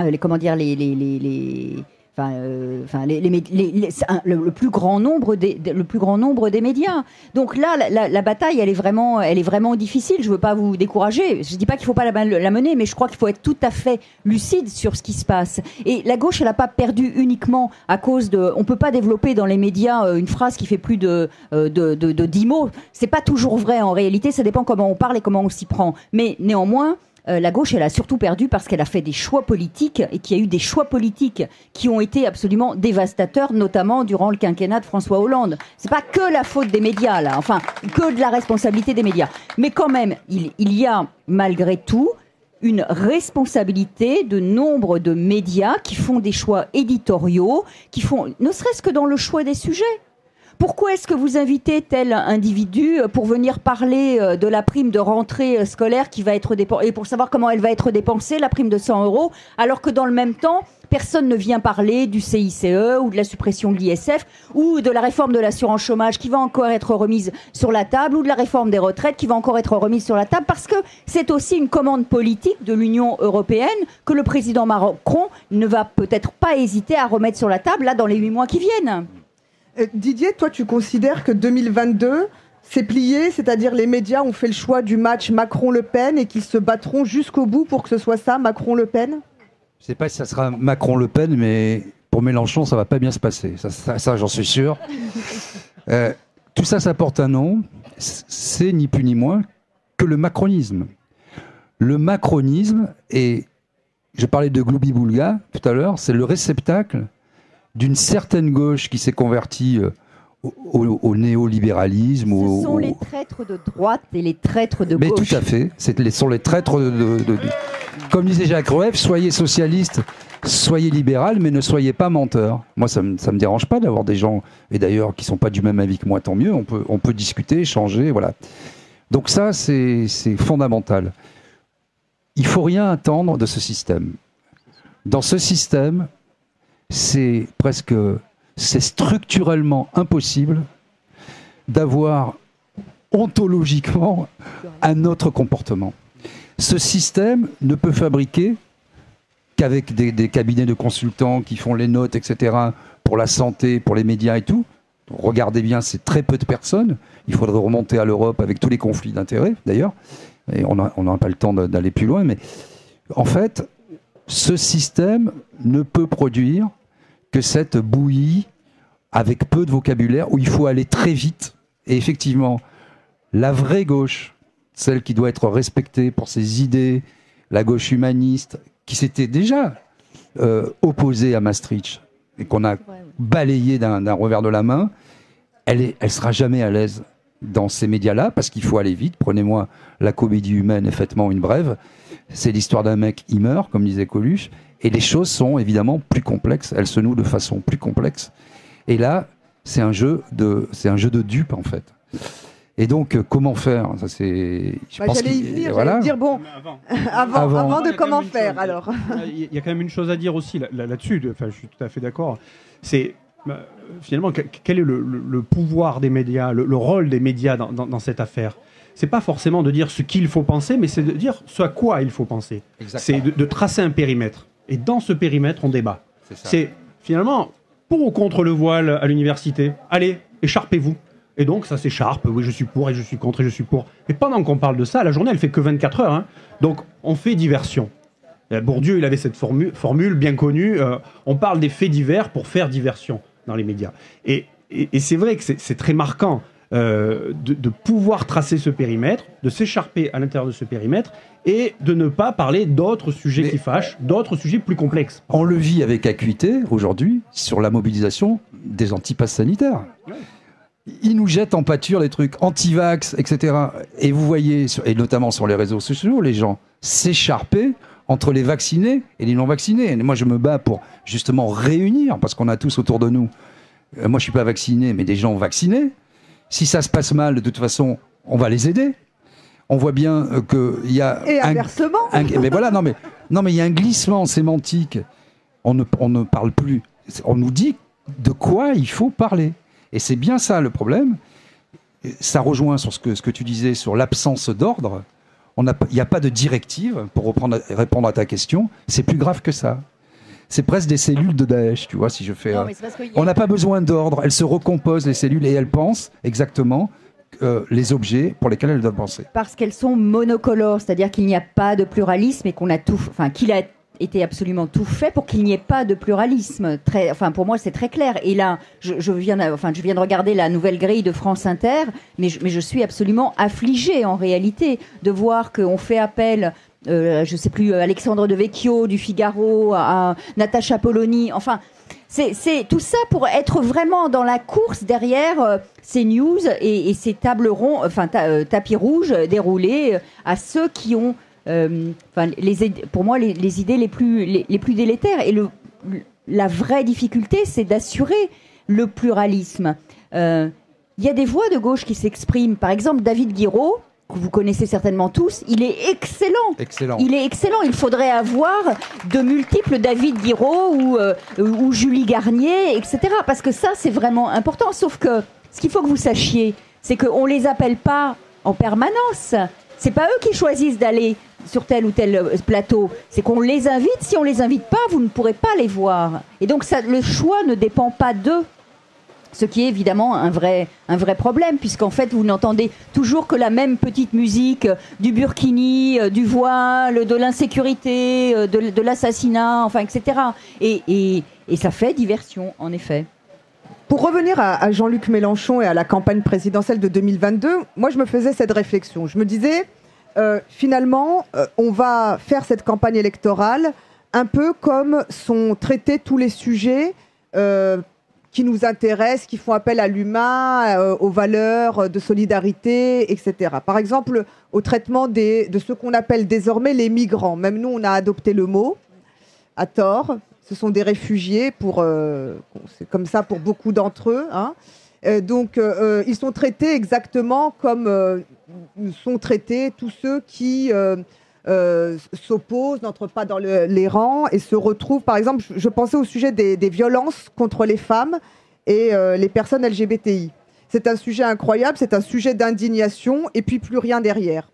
S2: les comment dire les, les, les enfin, le, plus grand nombre des, médias. Donc là, la, bataille, elle est vraiment, elle est vraiment difficile. Je veux pas vous décourager. Je dis pas qu'il faut pas la, mener, mais je crois qu'il faut être tout à fait lucide sur ce qui se passe. Et la gauche, elle n'a pas perdu uniquement à cause de. On peut pas développer dans les médias euh, une phrase qui fait plus de euh, de, de, de 10 mots. C'est pas toujours vrai en réalité. Ça dépend comment on parle et comment on s'y prend. Mais néanmoins euh, la gauche, elle a surtout perdu parce qu'elle a fait des choix politiques et qu'il y a eu des choix politiques qui ont été absolument dévastateurs, notamment durant le quinquennat de François Hollande. C'est pas que la faute des médias, là, enfin, que de la responsabilité des médias. Mais quand même, il, il y a malgré tout une responsabilité de nombre de médias qui font des choix éditoriaux, qui font, ne serait-ce que dans le choix des sujets. Pourquoi est-ce que vous invitez tel individu pour venir parler euh, de la prime de rentrée euh, scolaire qui va être dépensée et pour savoir comment elle va être dépensée, la prime de 100 euros, alors que dans le même temps, personne ne vient parler du CICE ou de la suppression de l'ISF ou de la réforme de l'assurance chômage qui va encore être remise sur la table ou de la réforme des retraites qui va encore être remise sur la table parce que c'est aussi une commande politique de l'Union européenne que le président Macron ne va peut-être pas hésiter à remettre sur la table là dans les huit mois qui viennent.
S1: Euh, Didier, toi, tu considères que 2022, c'est plié, c'est-à-dire les médias ont fait le choix du match Macron-Le Pen et qu'ils se battront jusqu'au bout pour que ce soit ça, Macron-Le Pen?
S4: Je ne sais pas si ça sera Macron-Le Pen, mais pour Mélenchon, ça va pas bien se passer. Ça, j'en suis sûr. Euh, tout ça, ça porte un nom. C'est ni plus ni moins que le macronisme. Le macronisme, et je parlais de Gloubi-Boulga tout à l'heure, c'est le réceptacle d'une certaine gauche qui s'est convertie euh, au, néolibéralisme.
S2: Ce sont les traîtres de droite et les traîtres de
S4: gauche.
S2: Mais
S4: tout à fait. Ce sont les traîtres de, Comme disait Jacques Rueff, soyez socialiste, soyez libéral, mais ne soyez pas menteur. Moi, ça ne me, me dérange pas d'avoir des gens, et d'ailleurs, qui sont pas du même avis que moi, tant mieux. On peut, on peut discuter, échanger, voilà. Donc ça, c'est fondamental. Il faut rien attendre de ce système. Dans ce système, c'est presque, c'est structurellement impossible d'avoir ontologiquement un autre comportement. Ce système ne peut fabriquer qu'avec des, cabinets de consultants qui font les notes, etc., pour la santé, pour les médias et tout. Regardez bien, c'est très peu de personnes. Il faudrait remonter à l'Europe avec tous les conflits d'intérêts, d'ailleurs. On n'a pas le temps d'aller plus loin. Mais en fait, ce système ne peut produire que cette bouillie avec peu de vocabulaire où il faut aller très vite. Et effectivement, la vraie gauche, celle qui doit être respectée pour ses idées, la gauche humaniste, qui s'était déjà euh, opposée à Maastricht et qu'on a balayé d'un revers de la main, elle, elle sera jamais à l'aise dans ces médias-là parce qu'il faut aller vite. Prenez-moi la comédie humaine et faites-moi une brève. C'est l'histoire d'un mec, il meurt, comme disait Coluche. Et les choses sont évidemment plus complexes, elles se nouent de façon plus complexe. Et là, c'est un jeu de, c'est un jeu de dupes en fait. Et donc, euh, comment faire? Ça, c'est.
S1: Bah, j'allais y venir. Voilà. dire bon, avant, avant, de comment faire. alors,
S3: il y a quand même une chose à dire aussi là-dessus. enfin, je suis tout à fait d'accord. C'est bah, finalement quel est le, pouvoir des médias, le, rôle des médias dans, dans cette affaire? C'est pas forcément de dire ce qu'il faut penser, mais c'est de dire ce à quoi il faut penser. C'est de, tracer un périmètre. Et dans ce périmètre, on débat. C'est finalement pour ou contre le voile à l'université. Allez, écharpez-vous. Et donc ça s'écharpe, oui je suis pour et je suis contre et je suis pour. Et pendant qu'on parle de ça, la journée elle fait que 24 heures. Hein. Donc on fait diversion. Euh, Bourdieu il avait cette formule, bien connue, euh, on parle des faits divers pour faire diversion dans les médias. et c'est vrai que c'est très marquant. Euh, de, pouvoir tracer ce périmètre, de s'écharper à l'intérieur de ce périmètre et de ne pas parler d'autres sujets qui fâchent, d'autres sujets plus complexes.
S4: On le vit avec acuité aujourd'hui sur la mobilisation des antipasses sanitaires. ils nous jettent en pâture les trucs anti-vax, etc. Et vous voyez, et notamment sur les réseaux sociaux, les gens s'écharper entre les vaccinés et les non vaccinés. Et moi, je me bats pour justement réunir, parce qu'on a tous autour de nous. Euh, moi, je suis pas vacciné, mais des gens vaccinés. Si ça se passe mal, de toute façon, on va les aider. On voit bien euh, qu'il y a
S1: et inversement.
S4: mais voilà, non mais non mais il y a un glissement sémantique. On ne, on ne parle plus. On nous dit de quoi il faut parler. Et c'est bien ça le problème. Ça rejoint sur ce que, ce que tu disais sur l'absence d'ordre. Il n'y a, pas de directive, pour reprendre, répondre à ta question. C'est plus grave que ça. C'est presque des cellules de Daesh, tu vois, si je fais. On n'a pas besoin d'ordre. Elles se recomposent, les cellules, et elles pensent exactement euh, les objets pour lesquels elles doivent penser.
S2: Parce qu'elles sont monocolores, c'est-à-dire qu'il n'y a pas de pluralisme et qu'on a tout, enfin qu'il a était absolument tout fait pour qu'il n'y ait pas de pluralisme. Très, enfin, pour moi, c'est très clair. Et là, je, viens, enfin, je viens de regarder la nouvelle grille de France Inter, mais je, mais je suis absolument affligée en réalité de voir qu'on fait appel. Euh, je sais plus, Alexandre de Vecchio du Figaro, à, Natacha Polony, enfin, c'est tout ça pour être vraiment dans la course derrière euh, ces news et, ces tables ronds, enfin euh, tapis rouges déroulés euh, à ceux qui ont euh, les, pour moi, les, idées les plus, délétères. Et la vraie difficulté, c'est d'assurer le pluralisme. Euh, il y a des voix de gauche qui s'expriment. Par exemple, David Guiraud, que vous connaissez certainement tous, il est excellent.
S4: Excellent.
S2: Il est excellent. Il faudrait avoir de multiples David Guiraud ou, euh, ou Julie Garnier, etc. Parce que ça, c'est vraiment important. Sauf que ce qu'il faut que vous sachiez, c'est qu'on ne les appelle pas en permanence. C'est pas eux qui choisissent d'aller sur tel ou tel euh, plateau. C'est qu'on les invite. Si on les invite pas, vous ne pourrez pas les voir. Et donc ça, le choix ne dépend pas d'eux. Ce qui est évidemment un vrai, un vrai problème, puisqu'en fait, vous n'entendez toujours que la même petite musique euh, du burkini, euh, du voile, de l'insécurité, de, l'assassinat, enfin, etc. Et, et, et, ça fait diversion, en effet.
S1: Pour revenir à, à Jean-Luc Mélenchon et à la campagne présidentielle de 2022, moi, je me faisais cette réflexion. Je me disais, euh, finalement, euh, on va faire cette campagne électorale un peu comme sont traités tous les sujets euh, qui nous intéressent, qui font appel à l'humain, aux valeurs de solidarité, etc. Par exemple, au traitement de ce qu'on appelle désormais les migrants. Même nous, on a adopté le mot à tort. Ce sont des réfugiés, pour, c'est comme ça pour beaucoup d'entre eux. Hein. donc, ils sont traités exactement comme sont traités tous ceux qui euh, euh, s'opposent, n'entrent pas dans les rangs et se retrouvent. Par exemple, je, pensais au sujet des, violences contre les femmes et euh, les personnes LGBTI. C'est un sujet incroyable, c'est un sujet d'indignation et puis plus rien derrière.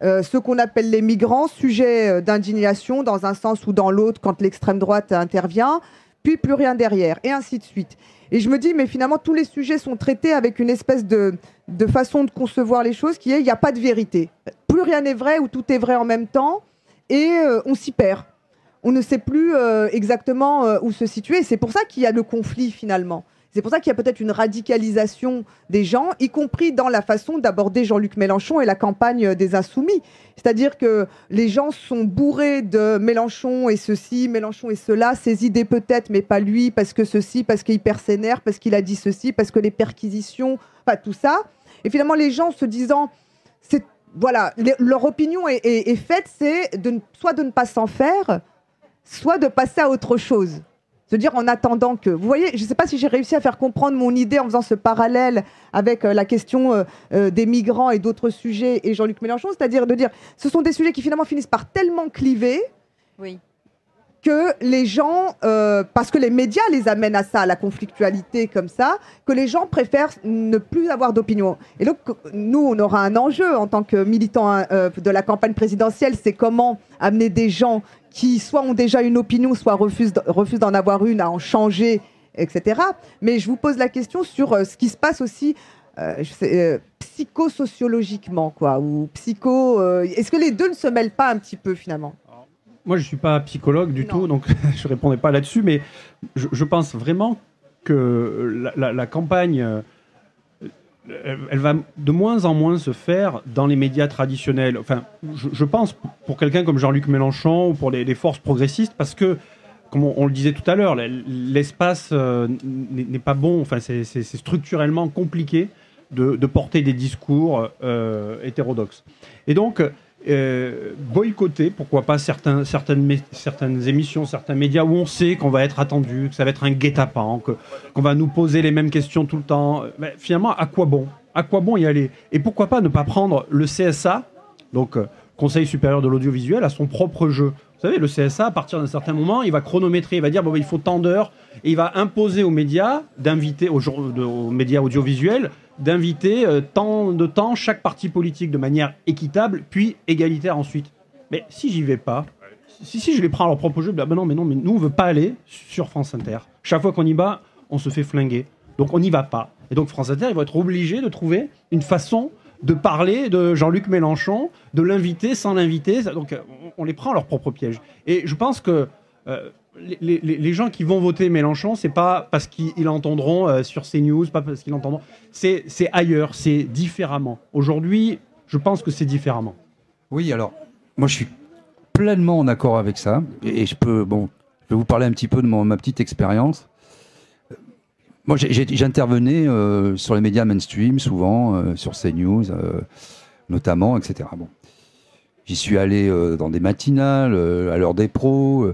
S1: ce qu'on appelle les migrants, sujet d'indignation dans un sens ou dans l'autre quand l'extrême droite intervient, puis plus rien derrière, et ainsi de suite. Et je me dis, mais finalement, tous les sujets sont traités avec une espèce de, de façon de concevoir les choses qui est, il n'y a pas de vérité. Plus rien n'est vrai ou tout est vrai en même temps, et euh, on s'y perd. On ne sait plus euh, exactement euh, où se situer. C'est pour ça qu'il y a le conflit finalement. C'est pour ça qu'il y a peut-être une radicalisation des gens, y compris dans la façon d'aborder Jean-Luc Mélenchon et la campagne des Insoumis. C'est-à-dire que les gens sont bourrés de Mélenchon et ceci, Mélenchon et cela, ses idées peut-être, mais pas lui, parce que ceci, parce qu'il perd parce qu'il a dit ceci, parce que les perquisitions, pas tout ça. Et finalement, les gens se disant, c'est voilà, leur opinion est, faite, c'est soit de ne pas s'en faire, soit de passer à autre chose. Se dire en attendant que. Vous voyez, je ne sais pas si j'ai réussi à faire comprendre mon idée en faisant ce parallèle avec euh, la question euh, euh, des migrants et d'autres sujets et Jean-Luc Mélenchon, c'est-à-dire de dire ce sont des sujets qui finalement finissent par tellement cliver
S2: oui.
S1: Que les gens, parce que les médias les amènent à ça, à la conflictualité comme ça, que les gens préfèrent ne plus avoir d'opinion. Et donc, nous, on aura un enjeu en tant que militants de la campagne présidentielle, c'est comment amener des gens qui soit ont déjà une opinion, soit refusent, d'en avoir une, à en changer, etc. Mais je vous pose la question sur euh, ce qui se passe aussi euh, euh, psychosociologiquement, quoi, ou psycho. Est-ce que les deux ne se mêlent pas un petit peu finalement?
S3: Moi, je ne suis pas psychologue du tout, donc je ne répondrai pas là-dessus, mais je, pense vraiment que la campagne elle va de moins en moins se faire dans les médias traditionnels. Enfin, je, pense pour quelqu'un comme Jean-Luc Mélenchon ou pour les, forces progressistes, parce que comme on, le disait tout à l'heure, l'espace n'est pas bon. Enfin, c'est structurellement compliqué de, porter des discours hétérodoxes. Et donc, euh, boycotter, pourquoi pas, certains, certaines, émissions, certains médias où on sait qu'on va être attendu, que ça va être un guet-apens, qu'on va nous poser les mêmes questions tout le temps. Mais finalement, à quoi bon? À quoi bon y aller? Et pourquoi pas ne pas prendre le CSA, donc euh, Conseil supérieur de l'audiovisuel, à son propre jeu? Vous savez, le CSA, à partir d'un certain moment, il va chronométrer, il va dire bon, ben, il faut tant d'heures, et il va imposer aux médias d'inviter, aux médias audiovisuels, d'inviter euh, tant de temps chaque parti politique de manière équitable, puis égalitaire ensuite. Mais si j'y vais pas, si, si je les prends à leur propre jeu, ben non, mais non, mais nous on veut pas aller sur France Inter. Chaque fois qu'on y va, on se fait flinguer. Donc on n'y va pas. Et donc France Inter, ils vont être obligés de trouver une façon de parler de Jean-Luc Mélenchon, de l'inviter sans l'inviter. Donc on, les prend à leur propre piège. Et je pense que euh, les, gens qui vont voter Mélenchon, c'est pas parce qu'ils entendront euh, sur CNews, pas parce qu'ils l'entendront. C'est ailleurs, c'est différemment. Aujourd'hui, je pense que c'est différemment.
S4: Oui, alors, moi je suis pleinement en accord avec ça. Et, je peux, bon, je vais vous parler un petit peu de ma petite expérience. Moi, j'intervenais euh, sur les médias mainstream, souvent, euh, sur CNews, notamment, etc. Bon. J'y suis allé dans des matinales, à l'heure des pros.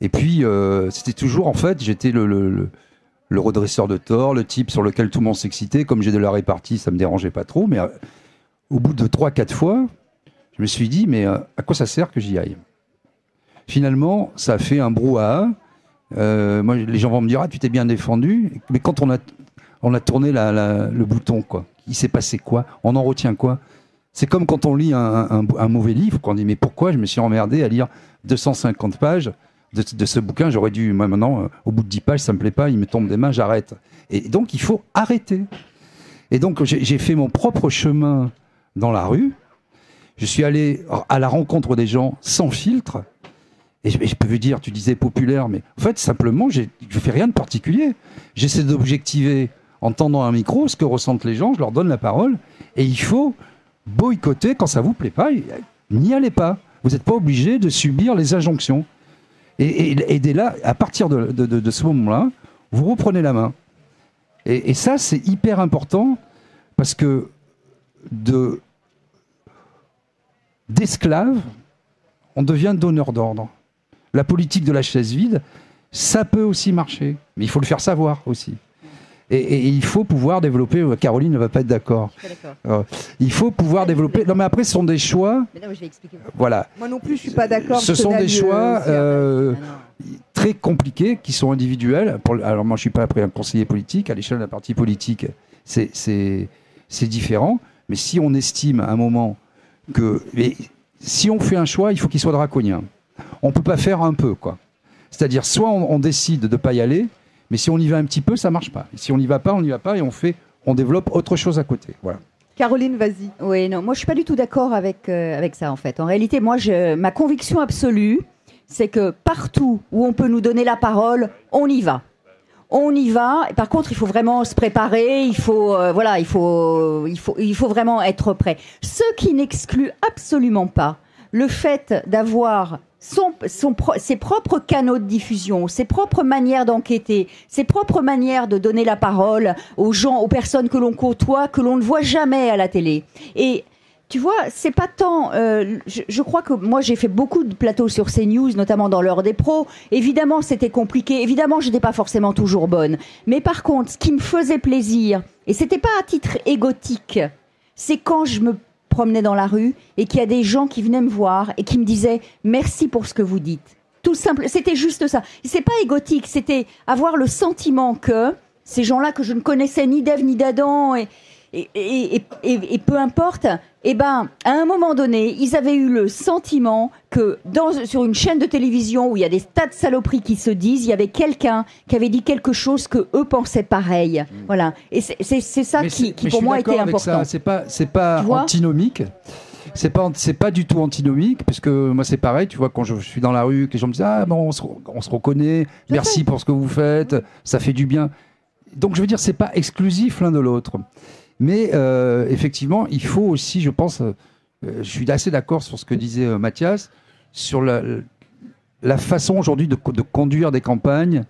S4: Et puis, euh, c'était toujours, en fait, j'étais le, redresseur de tort, le type sur lequel tout le monde s'excitait. Comme j'ai de la répartie, ça me dérangeait pas trop. Mais euh, au bout de 3-4 fois, je me suis dit, mais euh, à quoi ça sert que j'y aille? Finalement, ça a fait un brouhaha. moi, les gens vont me dire, ah, tu t'es bien défendu. Mais quand on a, on a tourné la, le bouton, quoi, il s'est passé quoi? On en retient quoi? C'est comme quand on lit un, un mauvais livre, qu'on dit mais pourquoi je me suis emmerdé à lire 250 pages? De, ce bouquin, j'aurais dû, maintenant, euh, au bout de 10 pages, ça me plaît pas, il me tombe des mains, j'arrête. Et donc, il faut arrêter. Et donc, j'ai fait mon propre chemin dans la rue. Je suis allé à la rencontre des gens sans filtre. Et je, peux vous dire, tu disais populaire, mais en fait, simplement, je fais rien de particulier. J'essaie d'objectiver en tendant un micro ce que ressentent les gens, je leur donne la parole. Et il faut boycotter quand ça vous plaît pas. N'y allez pas. Vous n'êtes pas obligé de subir les injonctions. Et, dès là, à partir de, ce moment-là, vous reprenez la main. Et, ça, c'est hyper important parce que de d'esclave, on devient donneur d'ordre. La politique de la chaise vide, ça peut aussi marcher, mais il faut le faire savoir aussi. Et, il faut pouvoir développer. Euh, Caroline ne va pas être d'accord. Euh, il faut pouvoir développer. Non, mais après, ce sont des choix. Mais non, je vais expliquer. Voilà.
S1: Moi non plus, je suis pas d'accord.
S4: Ce sont des choix euh, très compliqués qui sont individuels. alors, moi, je suis pas après un conseiller politique. À l'échelle d'un parti politique, c'est différent. Mais si on estime à un moment que. si on fait un choix, il faut qu'il soit draconien. On peut pas faire un peu, quoi. C'est-à-dire, soit on, on décide de ne pas y aller, mais si on y va un petit peu, ça marche pas. si on n'y va pas, on n'y va pas et on fait, on développe autre chose à côté. Voilà.
S1: Caroline, vas-y.
S2: Oui, non, moi je suis pas du tout d'accord avec euh, avec ça en fait. En réalité, moi, je, ma conviction absolue, c'est que partout où on peut nous donner la parole, on y va. On y va. Par contre, il faut vraiment se préparer. Il faut, euh, voilà, il faut, il faut, il faut vraiment être prêt. Ce qui n'exclut absolument pas le fait d'avoir ses propres canaux de diffusion, ses propres manières d'enquêter, ses propres manières de donner la parole aux gens, aux personnes que l'on côtoie, que l'on ne voit jamais à la télé. Et tu vois, c'est pas tant. Euh, je, crois que moi j'ai fait beaucoup de plateaux sur CNews, notamment dans l'heure des pros. Évidemment, c'était compliqué. Évidemment, je n'étais pas forcément toujours bonne. Mais par contre, ce qui me faisait plaisir, et c'était pas à titre égotique, c'est quand je me promenais dans la rue et qu'il y a des gens qui venaient me voir et qui me disaient merci pour ce que vous dites. Tout simple, c'était juste ça. C'est pas égotique, c'était avoir le sentiment que ces gens-là que je ne connaissais ni d'Ève ni d'Adam et, et, et, peu importe, eh ben, à un moment donné, ils avaient eu le sentiment que dans, sur une chaîne de télévision où il y a des tas de saloperies qui se disent, il y avait quelqu'un qui avait dit quelque chose que eux pensaient pareil. Mm. Voilà. Et c'est ça qui, qui pour moi était important.
S4: C'est pas, c'est pas antinomique. C'est pas, c'est pas du tout antinomique, puisque moi c'est pareil, tu vois, quand je suis dans la rue, que les gens me disent Ah, bon, on se, on se reconnaît, merci pour ce que vous faites, ça fait du bien. Donc je veux dire, c'est pas exclusif l'un de l'autre. Mais euh, effectivement, il faut aussi, je pense, euh, je suis assez d'accord sur ce que disait euh, Mathias, sur la, la façon aujourd'hui de, de conduire des campagnes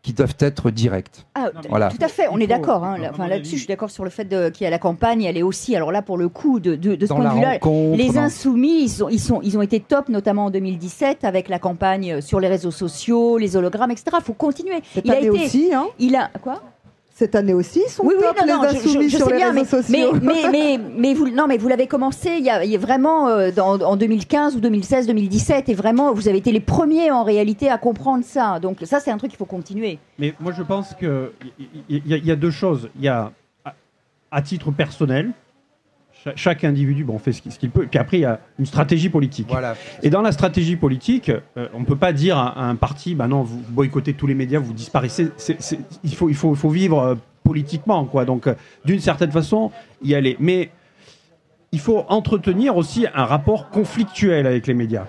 S4: qui doivent être directes.
S2: Ah,
S4: Voilà.
S2: Tout à fait, on est d'accord. hein. Enfin, là-dessus, je suis d'accord sur le fait qu'il y a la campagne, elle est aussi. Alors là, pour le coup, de, de, de ce point de vue-là, les insoumis, ils, sont, ils, sont, ils ont été top, notamment en 2017, avec la campagne sur les réseaux sociaux, les hologrammes, etc. Il faut continuer. Il a été.
S1: aussi, hein
S2: Il a quoi?
S1: Cette année aussi, sont
S2: Oui, oui,
S1: top,
S2: non,
S1: les insoumis
S2: je, je
S1: sur les
S2: bien,
S1: réseaux
S2: mais,
S1: sociaux.
S2: mais, mais, mais vous, non, mais vous l'avez commencé il y a, il y a vraiment euh, dans, en 2015 ou 2016, 2017, et vraiment, vous avez été les premiers en réalité à comprendre ça. Donc ça, c'est un truc qu'il faut continuer.
S3: Mais moi, je pense qu'il y, y a- il y a deux choses. Il y a, à, à titre personnel, cha- chaque individu bon, fait ce qu'il peut. Puis après, il y a une stratégie politique.
S4: Voilà.
S3: Et dans la stratégie politique, euh, on ne peut pas dire à, à un parti, bah non, vous boycottez tous les médias, vous disparaissez. Il, faut, il, faut, il faut vivre euh, politiquement, quoi. Donc, euh, d'une certaine façon, y aller. Mais il faut entretenir aussi un rapport conflictuel avec les médias.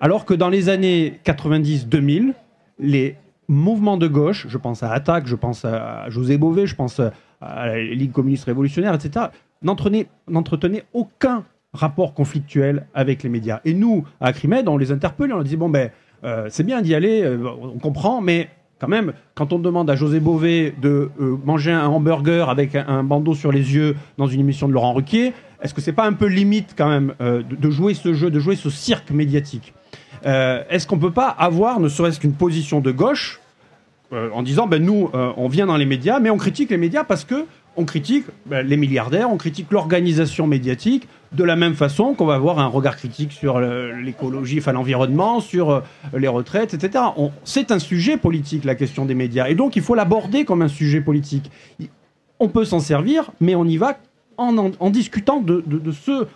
S3: Alors que dans les années 90-2000, les mouvements de gauche, je pense à Attaque, je pense à José Bové, je pense à la Ligue communiste révolutionnaire, etc., n'entretenaient aucun rapport conflictuel avec les médias. Et nous, à Acrimed, on les interpellait, on leur disait, bon ben, euh, c'est bien d'y aller, euh, on comprend, mais quand même, quand on demande à José Bové de euh, manger un hamburger avec un, bandeau sur les yeux dans une émission de Laurent Ruquier, est-ce que c'est pas un peu limite quand même de, de jouer ce jeu, de jouer ce cirque médiatique? Est-ce qu'on peut pas avoir, ne serait-ce qu'une position de gauche, en disant, ben nous, on vient dans les médias, mais on critique les médias parce que on critique ben, les milliardaires, on critique l'organisation médiatique, de la même façon qu'on va avoir un regard critique sur l'écologie, enfin l'environnement, sur euh, les retraites, etc. C'est un sujet politique, la question des médias, et donc il faut l'aborder comme un sujet politique. On peut s'en servir, mais on y va en, discutant de, ce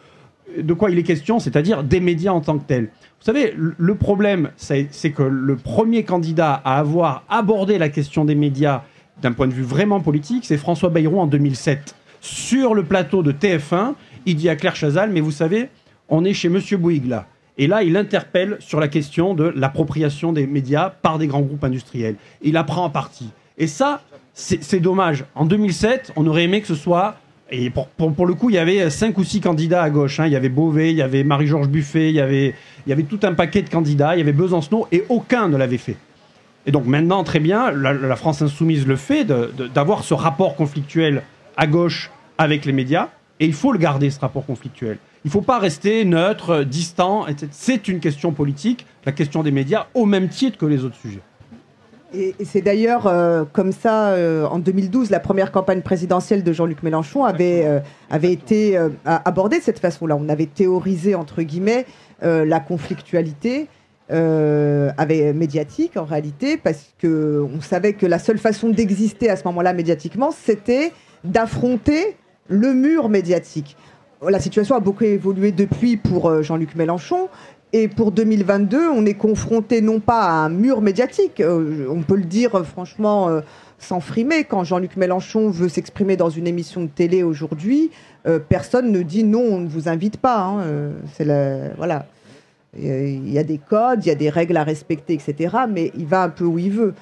S3: de quoi il est question, c'est-à-dire des médias en tant que tels. Vous savez, le- problème, c'est que le premier candidat à avoir abordé la question des médias d'un point de vue vraiment politique, c'est François Bayrou en 2007. Sur le plateau de TF1, il dit à Claire Chazal, mais vous savez, on est chez Monsieur Bouygues là. Et là, il interpelle sur la question de l'appropriation des médias par des grands groupes industriels. Il apprend en partie. Et ça, c'est dommage. En 2007, on aurait aimé que ce soit et pour le coup, il y avait cinq ou six candidats à gauche. hein. Il y avait Beauvais, il y avait Marie-Georges Buffet, il y avait, il y avait tout un paquet de candidats, il y avait Besancenot, et aucun ne l'avait fait. Et donc maintenant, très bien, la, la France insoumise le fait, d'avoir ce rapport conflictuel à gauche avec les médias, et il faut le garder, ce rapport conflictuel. Il ne faut pas rester neutre, distant, etc. C'est une question politique, la question des médias, au même titre que les autres sujets.
S1: Et, et c'est d'ailleurs euh, comme ça, euh, en 2012, la première campagne présidentielle de Jean-Luc Mélenchon avait, euh, avait été abordée de cette façon-là. On avait théorisé, entre guillemets, la conflictualité euh, avec, médiatique, en réalité, parce qu'on savait que la seule façon d'exister à ce moment-là médiatiquement, c'était d'affronter le mur médiatique. La situation a beaucoup évolué depuis pour euh, Jean-Luc Mélenchon. Et pour 2022, on est confronté non pas à un mur médiatique, euh, on peut le dire franchement sans frimer, quand Jean-Luc Mélenchon veut s'exprimer dans une émission de télé aujourd'hui, personne ne dit non, on ne vous invite pas. hein, c'est voilà. Euh, Il y a des codes, il y a des règles à respecter, etc. Mais il va un peu où il veut.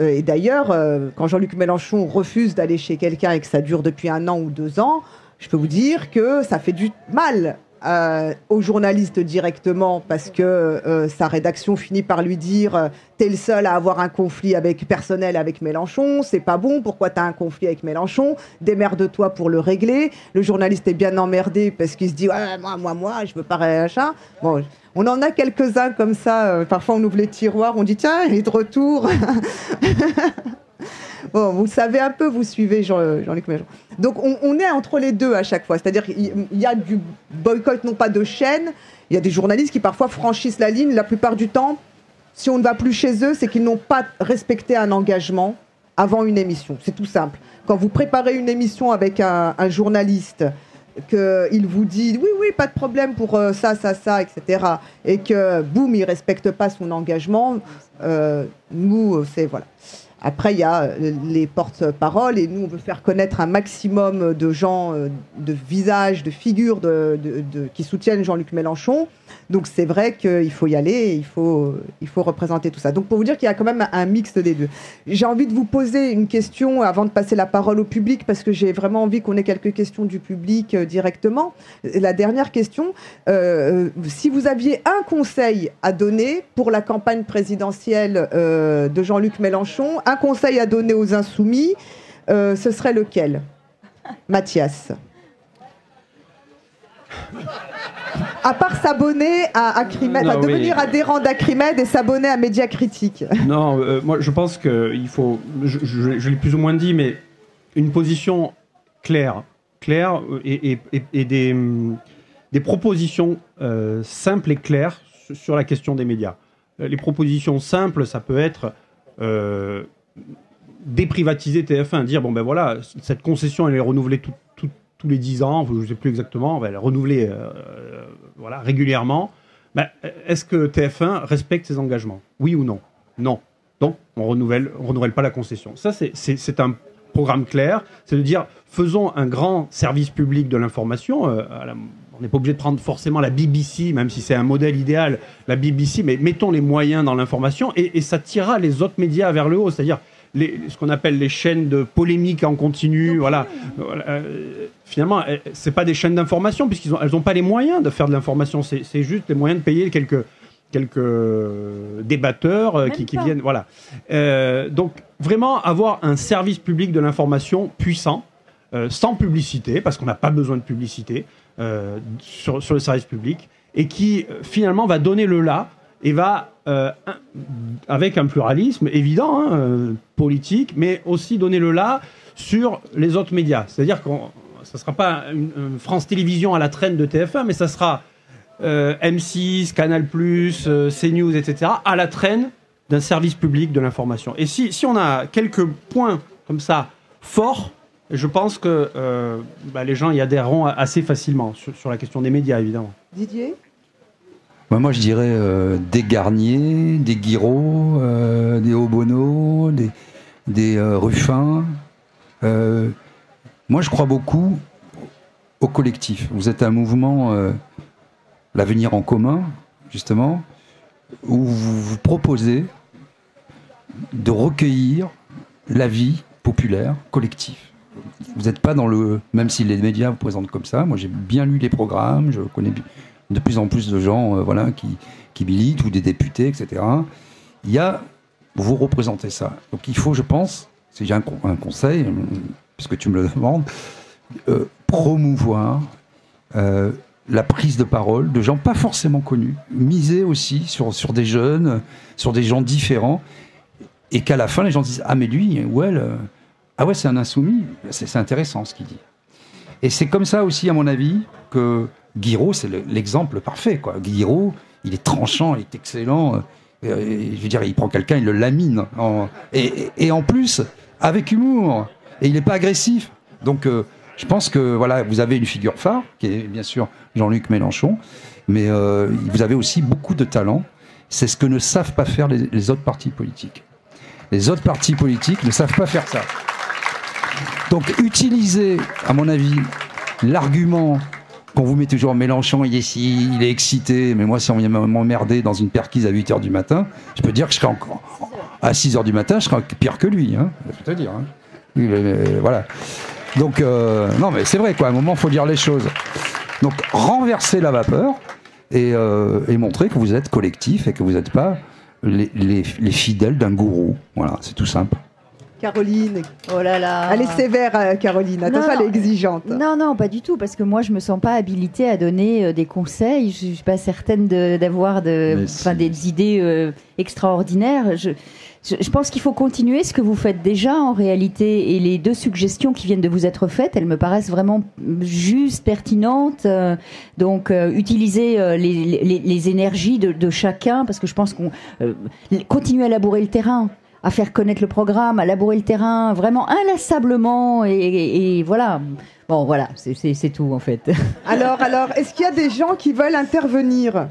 S1: Euh, Et d'ailleurs, euh, quand Jean-Luc Mélenchon refuse d'aller chez quelqu'un et que ça dure depuis un an ou deux ans, je peux vous dire que ça fait du mal euh, aux journalistes directement parce que euh, sa rédaction finit par lui dire euh, t'es le seul à avoir un conflit avec personnel avec Mélenchon, c'est pas bon, pourquoi t'as un conflit avec Mélenchon, démerde-toi pour le régler. Le journaliste est bien emmerdé parce qu'il se dit ouais, moi, moi, moi, je veux pas machin. Bon, on en a quelques-uns comme ça. euh, parfois, on ouvre les tiroirs, on dit tiens, il est de retour. Bon, vous savez un peu, vous suivez Jean- Jean-Luc Mélenchon. Donc, on, est entre les deux à chaque fois. C'est-à-dire qu'il il y a du boycott, non pas de chaîne. Il y a des journalistes qui parfois franchissent la ligne. La plupart du temps, si on ne va plus chez eux, c'est qu'ils n'ont pas respecté un engagement avant une émission. C'est tout simple. Quand vous préparez une émission avec un, un journaliste, qu'il vous dit oui, oui, pas de problème pour euh, ça, ça, ça, etc. Et que, boum, il respecte pas son engagement, euh, nous, c'est voilà. Après, il y a euh, les porte-paroles et nous, on veut faire connaître un maximum de gens, euh, de visages, de figures qui soutiennent Jean-Luc Mélenchon. Donc c'est vrai qu'il faut y aller, il faut, il faut représenter tout ça. Donc pour vous dire qu'il y a quand même un mix des deux. J'ai envie de vous poser une question avant de passer la parole au public, parce que j'ai vraiment envie qu'on ait quelques questions du public euh, directement. La dernière question, si vous aviez un conseil à donner pour la campagne présidentielle de Jean-Luc Mélenchon, un conseil à donner aux insoumis, euh, ce serait lequel? Mathias à part s'abonner à Acrimed, à devenir adhérent d'Acrimed et s'abonner à Média Critique.
S3: Non, euh, moi je pense qu'il faut, je, l'ai plus ou moins dit, mais une position claire, claire et, des, des, propositions euh, simples et claires sur la question des médias. Les propositions simples, ça peut être déprivatiser TF1, dire bon ben voilà, cette concession elle est renouvelée tous les 10 ans, je ne sais plus exactement, elle est renouvelée euh, euh, voilà, régulièrement. Ben, Est-ce que TF1 respecte ses engagements? Oui ou non? Non. Donc on renouvelle, on renouvelle pas la concession. Ça c'est un programme clair, c'est de dire faisons un grand service public de l'information. Euh, on n'est pas obligé de prendre forcément la BBC, même si c'est un modèle idéal, la BBC, mais mettons les moyens dans l'information et, et, ça tirera les autres médias vers le haut. C'est-à-dire ce qu'on appelle les chaînes de polémique en continu. Voilà. Euh, finalement, eh, c'est pas des chaînes d'information puisqu'elles n'ont ont pas les moyens de faire de l'information. C'est juste les moyens de payer quelques quelques débatteurs euh, qui, viennent. Voilà. Euh, donc vraiment avoir un service public de l'information puissant, sans publicité, parce qu'on n'a pas besoin de publicité sur, sur, le service public, et qui finalement va donner le là et va, euh, avec un pluralisme évident, hein, euh, politique, mais aussi donner le là sur les autres médias. C'est-à-dire que ça ne sera pas une, France Télévisions à la traîne de TF1, mais ça sera euh, M6, Canal+, CNews, etc., à la traîne d'un service public de l'information. Et si, si on a quelques points comme ça forts, je pense que bah, les gens y adhéreront assez facilement sur, sur la question des médias, évidemment.
S1: Didier?
S4: Moi, je dirais euh, des Garnier, des Guiraud, euh, des Obono, des, des euh, Ruffin. moi, je crois beaucoup au collectif. Vous êtes un mouvement, l'avenir en commun, justement, où vous vous proposez de recueillir la vie populaire, collective. Vous n'êtes pas dans le. Même si les médias vous présentent comme ça, moi j'ai bien lu les programmes, je connais de plus en plus de gens euh, voilà, qui, qui militent, ou des députés, etc. Il y a, vous représentez ça. Donc il faut, je pense, si j'ai un, conseil, euh, puisque tu me le demandes, euh, promouvoir la prise de parole de gens pas forcément connus, miser aussi sur, sur des jeunes, sur des gens différents, et qu'à la fin les gens disent Ah, mais lui, ou elle, ah ouais, c'est un insoumis, c'est intéressant ce qu'il dit. Et c'est comme ça aussi, à mon avis, que Guiraud, c'est l'exemple parfait. Quoi. Guiraud, il est tranchant, il est excellent. Euh, je veux dire, il prend quelqu'un, il le lamine. et, en plus, avec humour. Et il n'est pas agressif. Donc, euh, je pense que voilà, vous avez une figure phare, qui est bien sûr Jean-Luc Mélenchon, mais euh, vous avez aussi beaucoup de talent. C'est ce que ne savent pas faire les autres partis politiques. Les autres partis politiques ne savent pas faire ça. Donc, utiliser, à mon avis, l'argument qu'on vous met toujours Mélenchon, il est ici, il est excité, mais moi, si on vient m'emmerder dans une perquise à 8h du matin, je peux dire que je serai encore. À 6h du matin, je serai pire que lui, hein, je peux te dire. Hein. voilà. Donc, euh, non, mais c'est vrai, quoi. À un moment, il faut dire les choses. Donc, renverser la vapeur euh, et, montrer que vous êtes collectif et que vous n'êtes pas les, les fidèles d'un gourou. Voilà, c'est tout simple.
S1: Caroline.
S2: Oh là là.
S1: Elle est sévère, euh, Caroline. Attention, elle est exigeante.
S2: Non, non, pas du tout, parce que moi, je me sens pas habilitée à donner euh, des conseils. Je suis pas certaine d'avoir de, des idées euh, extraordinaires. Je, je, pense qu'il faut continuer ce que vous faites déjà en réalité. Et les deux suggestions qui viennent de vous être faites, elles me paraissent vraiment justes, pertinentes. donc, utiliser les, les, énergies de, de, chacun, parce que je pense qu'on continue à labourer le terrain à faire connaître le programme, à labourer le terrain, vraiment inlassablement. Et, voilà. Bon, voilà, c'est tout en fait.
S1: Alors, alors, est-ce qu'il y a des gens qui veulent intervenir?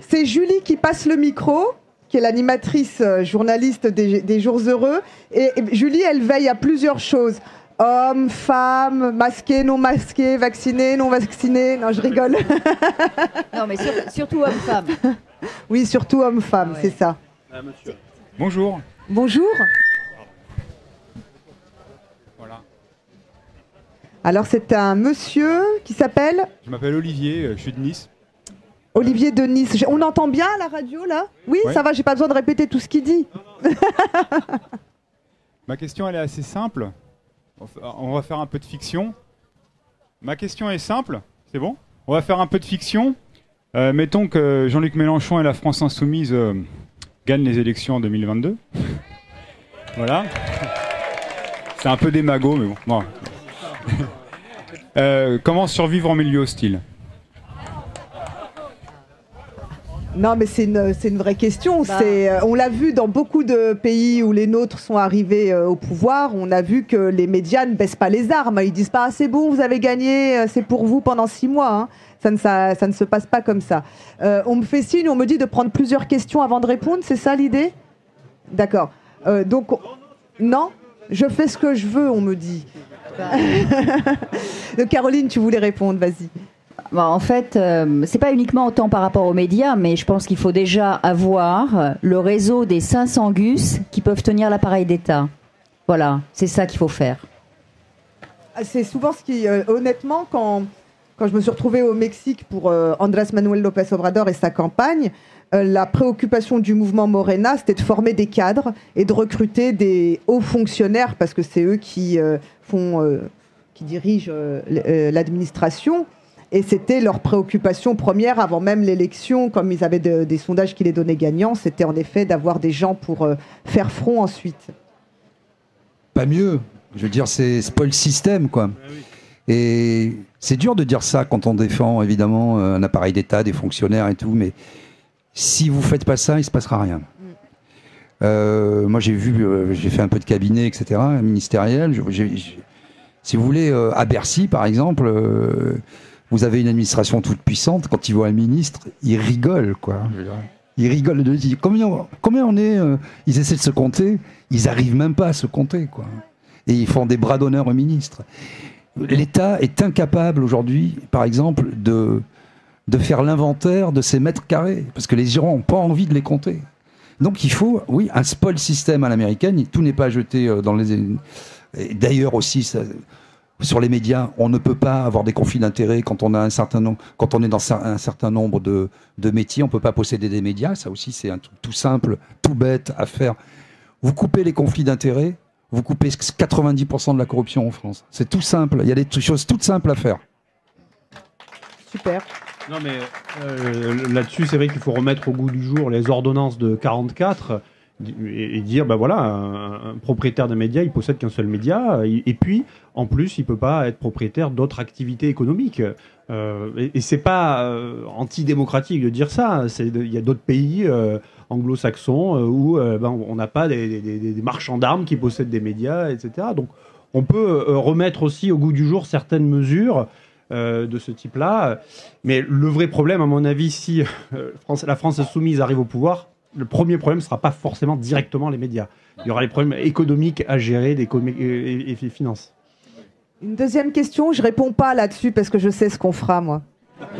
S1: C'est Julie qui passe le micro, qui est l'animatrice euh, journaliste des, Jours Heureux. Et, Julie, elle veille à plusieurs choses. Hommes, femmes, masqués, non masqués, vaccinés, non vaccinés. Non, je rigole.
S2: non, mais surtout hommes-femmes.
S1: Oui, surtout hommes-femmes, c'est ça. Ah,
S5: Bonjour.
S1: Bonjour.
S5: Voilà.
S1: Alors, c'est un monsieur qui s'appelle
S5: Je m'appelle Olivier, euh, je suis de Nice.
S1: Olivier de Nice. On entend bien la radio là Oui, ça va, j'ai pas besoin de répéter tout ce qu'il dit.
S5: Ma question, elle est assez simple. On va faire un peu de fiction. Ma question est simple, c'est bon? On va faire un peu de fiction. Euh, mettons que Jean-Luc Mélenchon et la France Insoumise euh, gagnent les élections en 2022. voilà. C'est un peu démago, mais bon. Euh, comment survivre en milieu hostile?
S1: Non, mais c'est une, une, vraie question. Bah. Euh, on l'a vu dans beaucoup de pays où les nôtres sont arrivés euh, au pouvoir. On a vu que les médias ne baissent pas les armes. Ils disent pas ah, c'est bon, vous avez gagné, euh, c'est pour vous pendant six mois. Hein. Ça, ne, ça, ça, ne se passe pas comme ça. on me fait signe, on me dit de prendre plusieurs questions avant de répondre. C'est ça l'idée? D'accord. donc, non, je fais ce que je veux, on me dit. Caroline, tu voulais répondre, vas-y.
S2: Bah, en fait, euh, c'est pas uniquement autant par rapport aux médias, mais je pense qu'il faut déjà avoir le réseau des 500 gus qui peuvent tenir l'appareil d'État. Voilà, c'est ça qu'il faut faire.
S1: Ah, c'est souvent ce qui, euh, honnêtement, quand, quand je me suis retrouvée au Mexique pour euh, Andrés Manuel López Obrador et sa campagne, la préoccupation du mouvement Morena, c'était de former des cadres et de recruter des hauts fonctionnaires, parce que c'est eux qui, font, qui dirigent l'administration. Et c'était leur préoccupation première avant même l'élection, comme ils avaient des sondages qui les donnaient gagnants, c'était en effet d'avoir des gens pour euh, faire front ensuite.
S4: Pas mieux. Je veux dire, c'est spoil système, quoi. Et c'est dur de dire ça quand on défend évidemment un appareil d'État, des fonctionnaires et tout, mais si vous faites pas ça, il se passera rien. Mm. Euh, moi, j'ai vu, euh, j'ai fait un peu de cabinet, etc., ministériel. si vous voulez, à Bercy, par exemple vous avez une administration toute puissante, quand ils voient un ministre, ils rigolent, quoi. Ils rigolent de dire combien, combien on est euh, Ils essaient de se compter, ils arrivent même pas à se compter, quoi. Et ils font des bras d'honneur au ministre. L'État est incapable aujourd'hui, par exemple, de, de faire l'inventaire de ces mètres carrés, parce que les Girons n'ont pas envie de les compter. Donc il faut, oui, un spoil système à l'américaine, tout n'est pas jeté euh, dans les... D'ailleurs aussi, ça, sur les médias, on ne peut pas avoir des conflits d'intérêts quand on a un certain nombre, quand on est dans un certain nombre de, métiers. On peut pas posséder des médias. Ça aussi, c'est un truc tout simple, tout bête à faire. Vous coupez les conflits d'intérêts, vous coupez 90% de la corruption en France. C'est tout simple. Il y a des choses toutes simples à faire.
S1: Super.
S3: Non, mais euh, là-dessus, c'est vrai qu'il faut remettre au goût du jour les ordonnances de 44 et, dire ben voilà un, propriétaire d'un média il possède qu'un seul média et, puis en plus il peut pas être propriétaire d'autres activités économiques euh, et, c'est pas euh, antidémocratique de dire ça il y a d'autres pays euh, anglo-saxons où ben, on n'a pas des, marchands d'armes qui possèdent des médias etc donc on peut remettre aussi au goût du jour certaines mesures de ce type-là. Mais le vrai problème, à mon avis, si la France insoumise arrive au pouvoir, le premier problème ne sera pas forcément directement les médias. Il y aura les problèmes économiques à gérer des et, et, finances.
S1: Une deuxième question, je réponds pas là-dessus parce que je sais ce qu'on fera, moi.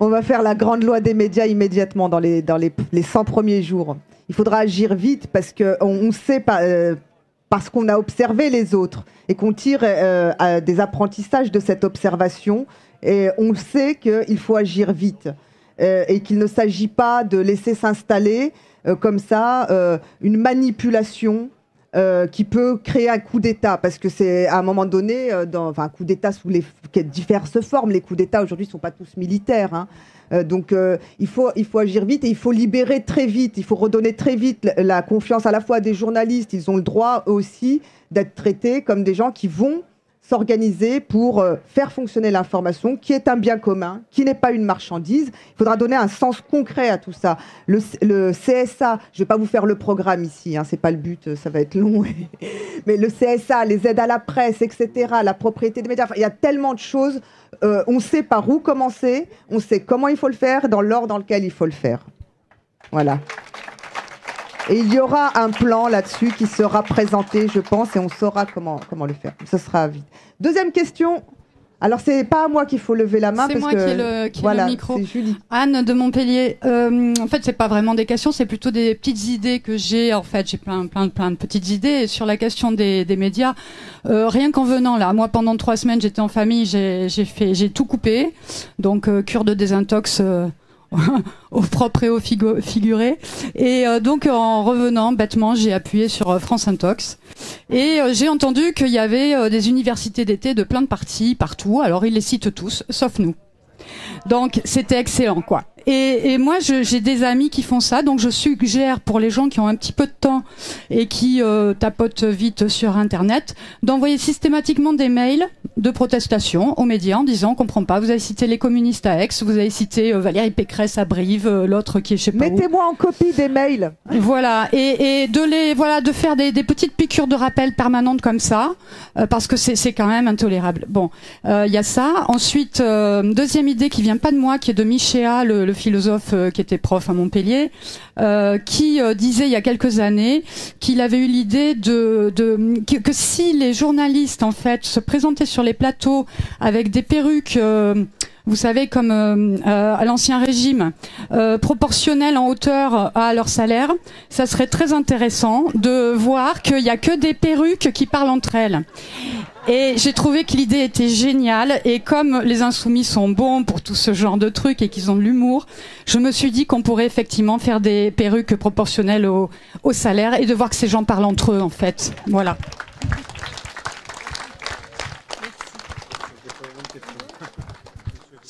S1: On va faire la grande loi des médias immédiatement dans les, dans les, les 100 premiers jours. Il faudra agir vite parce qu'on on sait pas. Euh, parce qu'on a observé les autres et qu'on tire euh, des apprentissages de cette observation. Et on sait qu'il faut agir vite. Euh, et qu'il ne s'agit pas de laisser s'installer euh, comme ça euh, une manipulation qui peut créer un coup d'État, parce que c'est à un moment donné, dans, enfin un coup d'État sous les diverses formes. Les coups d'État aujourd'hui ne sont pas tous militaires. Hein. donc il, faut, il faut agir vite et il faut libérer très vite, il faut redonner très vite la confiance à la fois des journalistes, ils ont le droit aussi d'être traités comme des gens qui vont s'organiser pour euh, faire fonctionner l'information, qui est un bien commun, qui n'est pas une marchandise. Il faudra donner un sens concret à tout ça. Le, CSA, je ne vais pas vous faire le programme ici, hein, c'est pas le but, ça va être long. mais le CSA, les aides à la presse, etc., la propriété des médias, il y a tellement de choses. euh, on sait par où commencer, on sait comment il faut le faire, dans l'ordre dans lequel il faut le faire. Voilà. Et il y aura un plan là-dessus qui sera présenté, je pense, et on saura comment, comment le faire. Ce sera vite. Deuxième question. Alors, c'est pas à moi qu'il faut lever la main.
S6: C'est moi
S1: que,
S6: qui ai le, qui ai
S1: voilà,
S6: le micro.
S1: Julie.
S6: Anne de Montpellier. Euh, en fait, c'est pas vraiment des questions, c'est plutôt des petites idées que j'ai. En fait, j'ai plein, plein, plein de petites idées Et sur la question des, des médias. Euh, rien qu'en venant là, moi pendant trois semaines, j'étais en famille, j'ai j'ai fait, j'ai tout coupé. Donc euh, cure de désintox. Euh, au propre et au figu- figuré. Et euh, donc en revenant bêtement, j'ai appuyé sur euh, France Intox et euh, j'ai entendu qu'il y avait euh, des universités d'été de plein de partis partout. Alors ils les citent tous, sauf nous. Donc c'était excellent quoi. Et, et moi j'ai des amis qui font ça, donc je suggère pour les gens qui ont un petit peu de temps et qui euh, tapotent vite sur internet d'envoyer systématiquement des mails de protestation aux médias en disant on comprend pas, vous avez cité les communistes à Aix, vous avez cité euh, Valérie Pécresse à Brive, euh, l'autre qui est où.
S1: Mettez-moi en copie des mails.
S6: Voilà et, et de les voilà de faire des, des petites piqûres de rappel permanentes comme ça euh, parce que c'est quand même intolérable. Bon, euh, il y a ça. Ensuite, euh, deuxième idée qui vient pas de moi, qui est de Michéa, le, philosophe euh, qui était prof à Montpellier, euh, qui euh, disait il y a quelques années qu'il avait eu l'idée de, de que, que si les journalistes en fait se présentaient sur les plateaux avec des perruques. Vous savez, comme euh, euh, à l'ancien régime, euh, proportionnel en hauteur à leur salaire, ça serait très intéressant de voir qu'il n'y a que des perruques qui parlent entre elles. Et j'ai trouvé que l'idée était géniale. Et comme les insoumis sont bons pour tout ce genre de trucs et qu'ils ont de l'humour, je me suis dit qu'on pourrait effectivement faire des perruques proportionnelles au, au salaire et de voir que ces gens parlent entre eux, en fait. Voilà.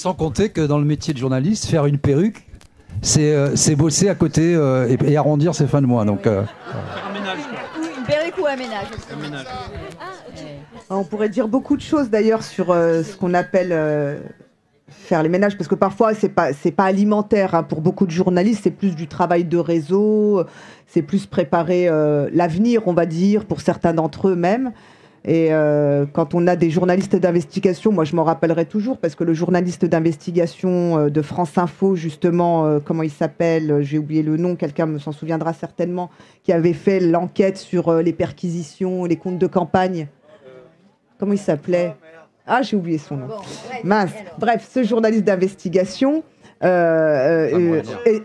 S4: Sans compter que dans le métier de journaliste, faire une perruque, c'est euh, bosser à côté euh, et, et arrondir ses fins de mois. Donc, euh,
S2: Une perruque ou un ménage
S1: On pourrait dire beaucoup de choses d'ailleurs sur euh, ce qu'on appelle euh, faire les ménages, parce que parfois c'est pas c'est pas alimentaire hein. pour beaucoup de journalistes, c'est plus du travail de réseau, c'est plus préparer euh, l'avenir, on va dire, pour certains d'entre eux même. Et euh, quand on a des journalistes d'investigation, moi je m'en rappellerai toujours parce que le journaliste d'investigation euh, de France Info, justement, euh, comment il s'appelle, j'ai oublié le nom, quelqu'un me s'en souviendra certainement, qui avait fait l'enquête sur euh, les perquisitions, les comptes de campagne. Comment il s'appelait? Ah, j'ai oublié son nom. Mince. Bref, ce journaliste d'investigation. euh, euh,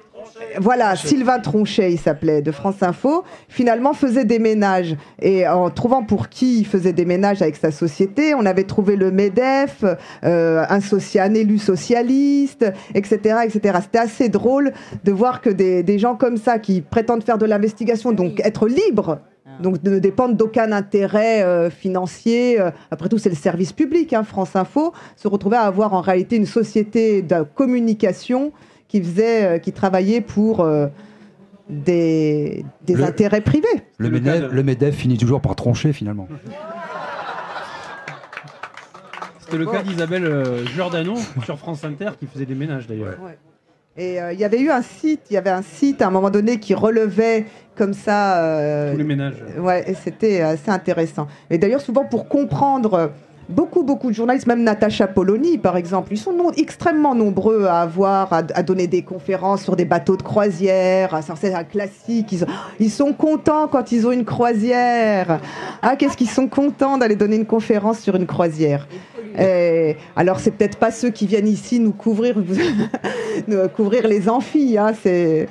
S1: voilà, Sylvain Tronchet, il s'appelait, de France Info, finalement faisait des ménages. Et en trouvant pour qui il faisait des ménages avec sa société, on avait trouvé le MEDEF, euh, un, élu socialiste, etc. etc. C'était assez drôle de voir que des, des gens comme ça qui prétendent faire de l'investigation, donc être libres, donc ne dépendent d'aucun intérêt euh, financier. euh, après tout, c'est le service public, hein, France Info, se retrouver à avoir en réalité une société de communication qui faisait, euh, qui travaillait pour euh, des, des
S4: Le-
S1: intérêts privés.
S4: le, MEDEF,
S3: de-
S4: le MEDEF finit toujours par trancher finalement.
S3: C'était le cas d'Isabelle euh, Giordano sur France Inter qui faisait des ménages d'ailleurs.
S1: Et euh, il y avait eu un site, il y avait un site à un moment donné qui relevait comme ça. euh,
S3: Tous les ménages.
S1: Ouais, et c'était assez intéressant. Et d'ailleurs, souvent pour comprendre, euh, beaucoup, beaucoup de journalistes, même Natacha Polony par exemple, ils sont non- extrêmement nombreux à avoir, à, à donner des conférences sur des bateaux de croisière. à- C'est un classique. Ils, ont- ils sont contents quand ils ont une croisière. Ah, qu'est-ce qu'ils sont contents d'aller donner une conférence sur une croisière. Et alors, c'est peut-être pas ceux qui viennent ici nous couvrir, nous couvrir les amphis. Hein, c'est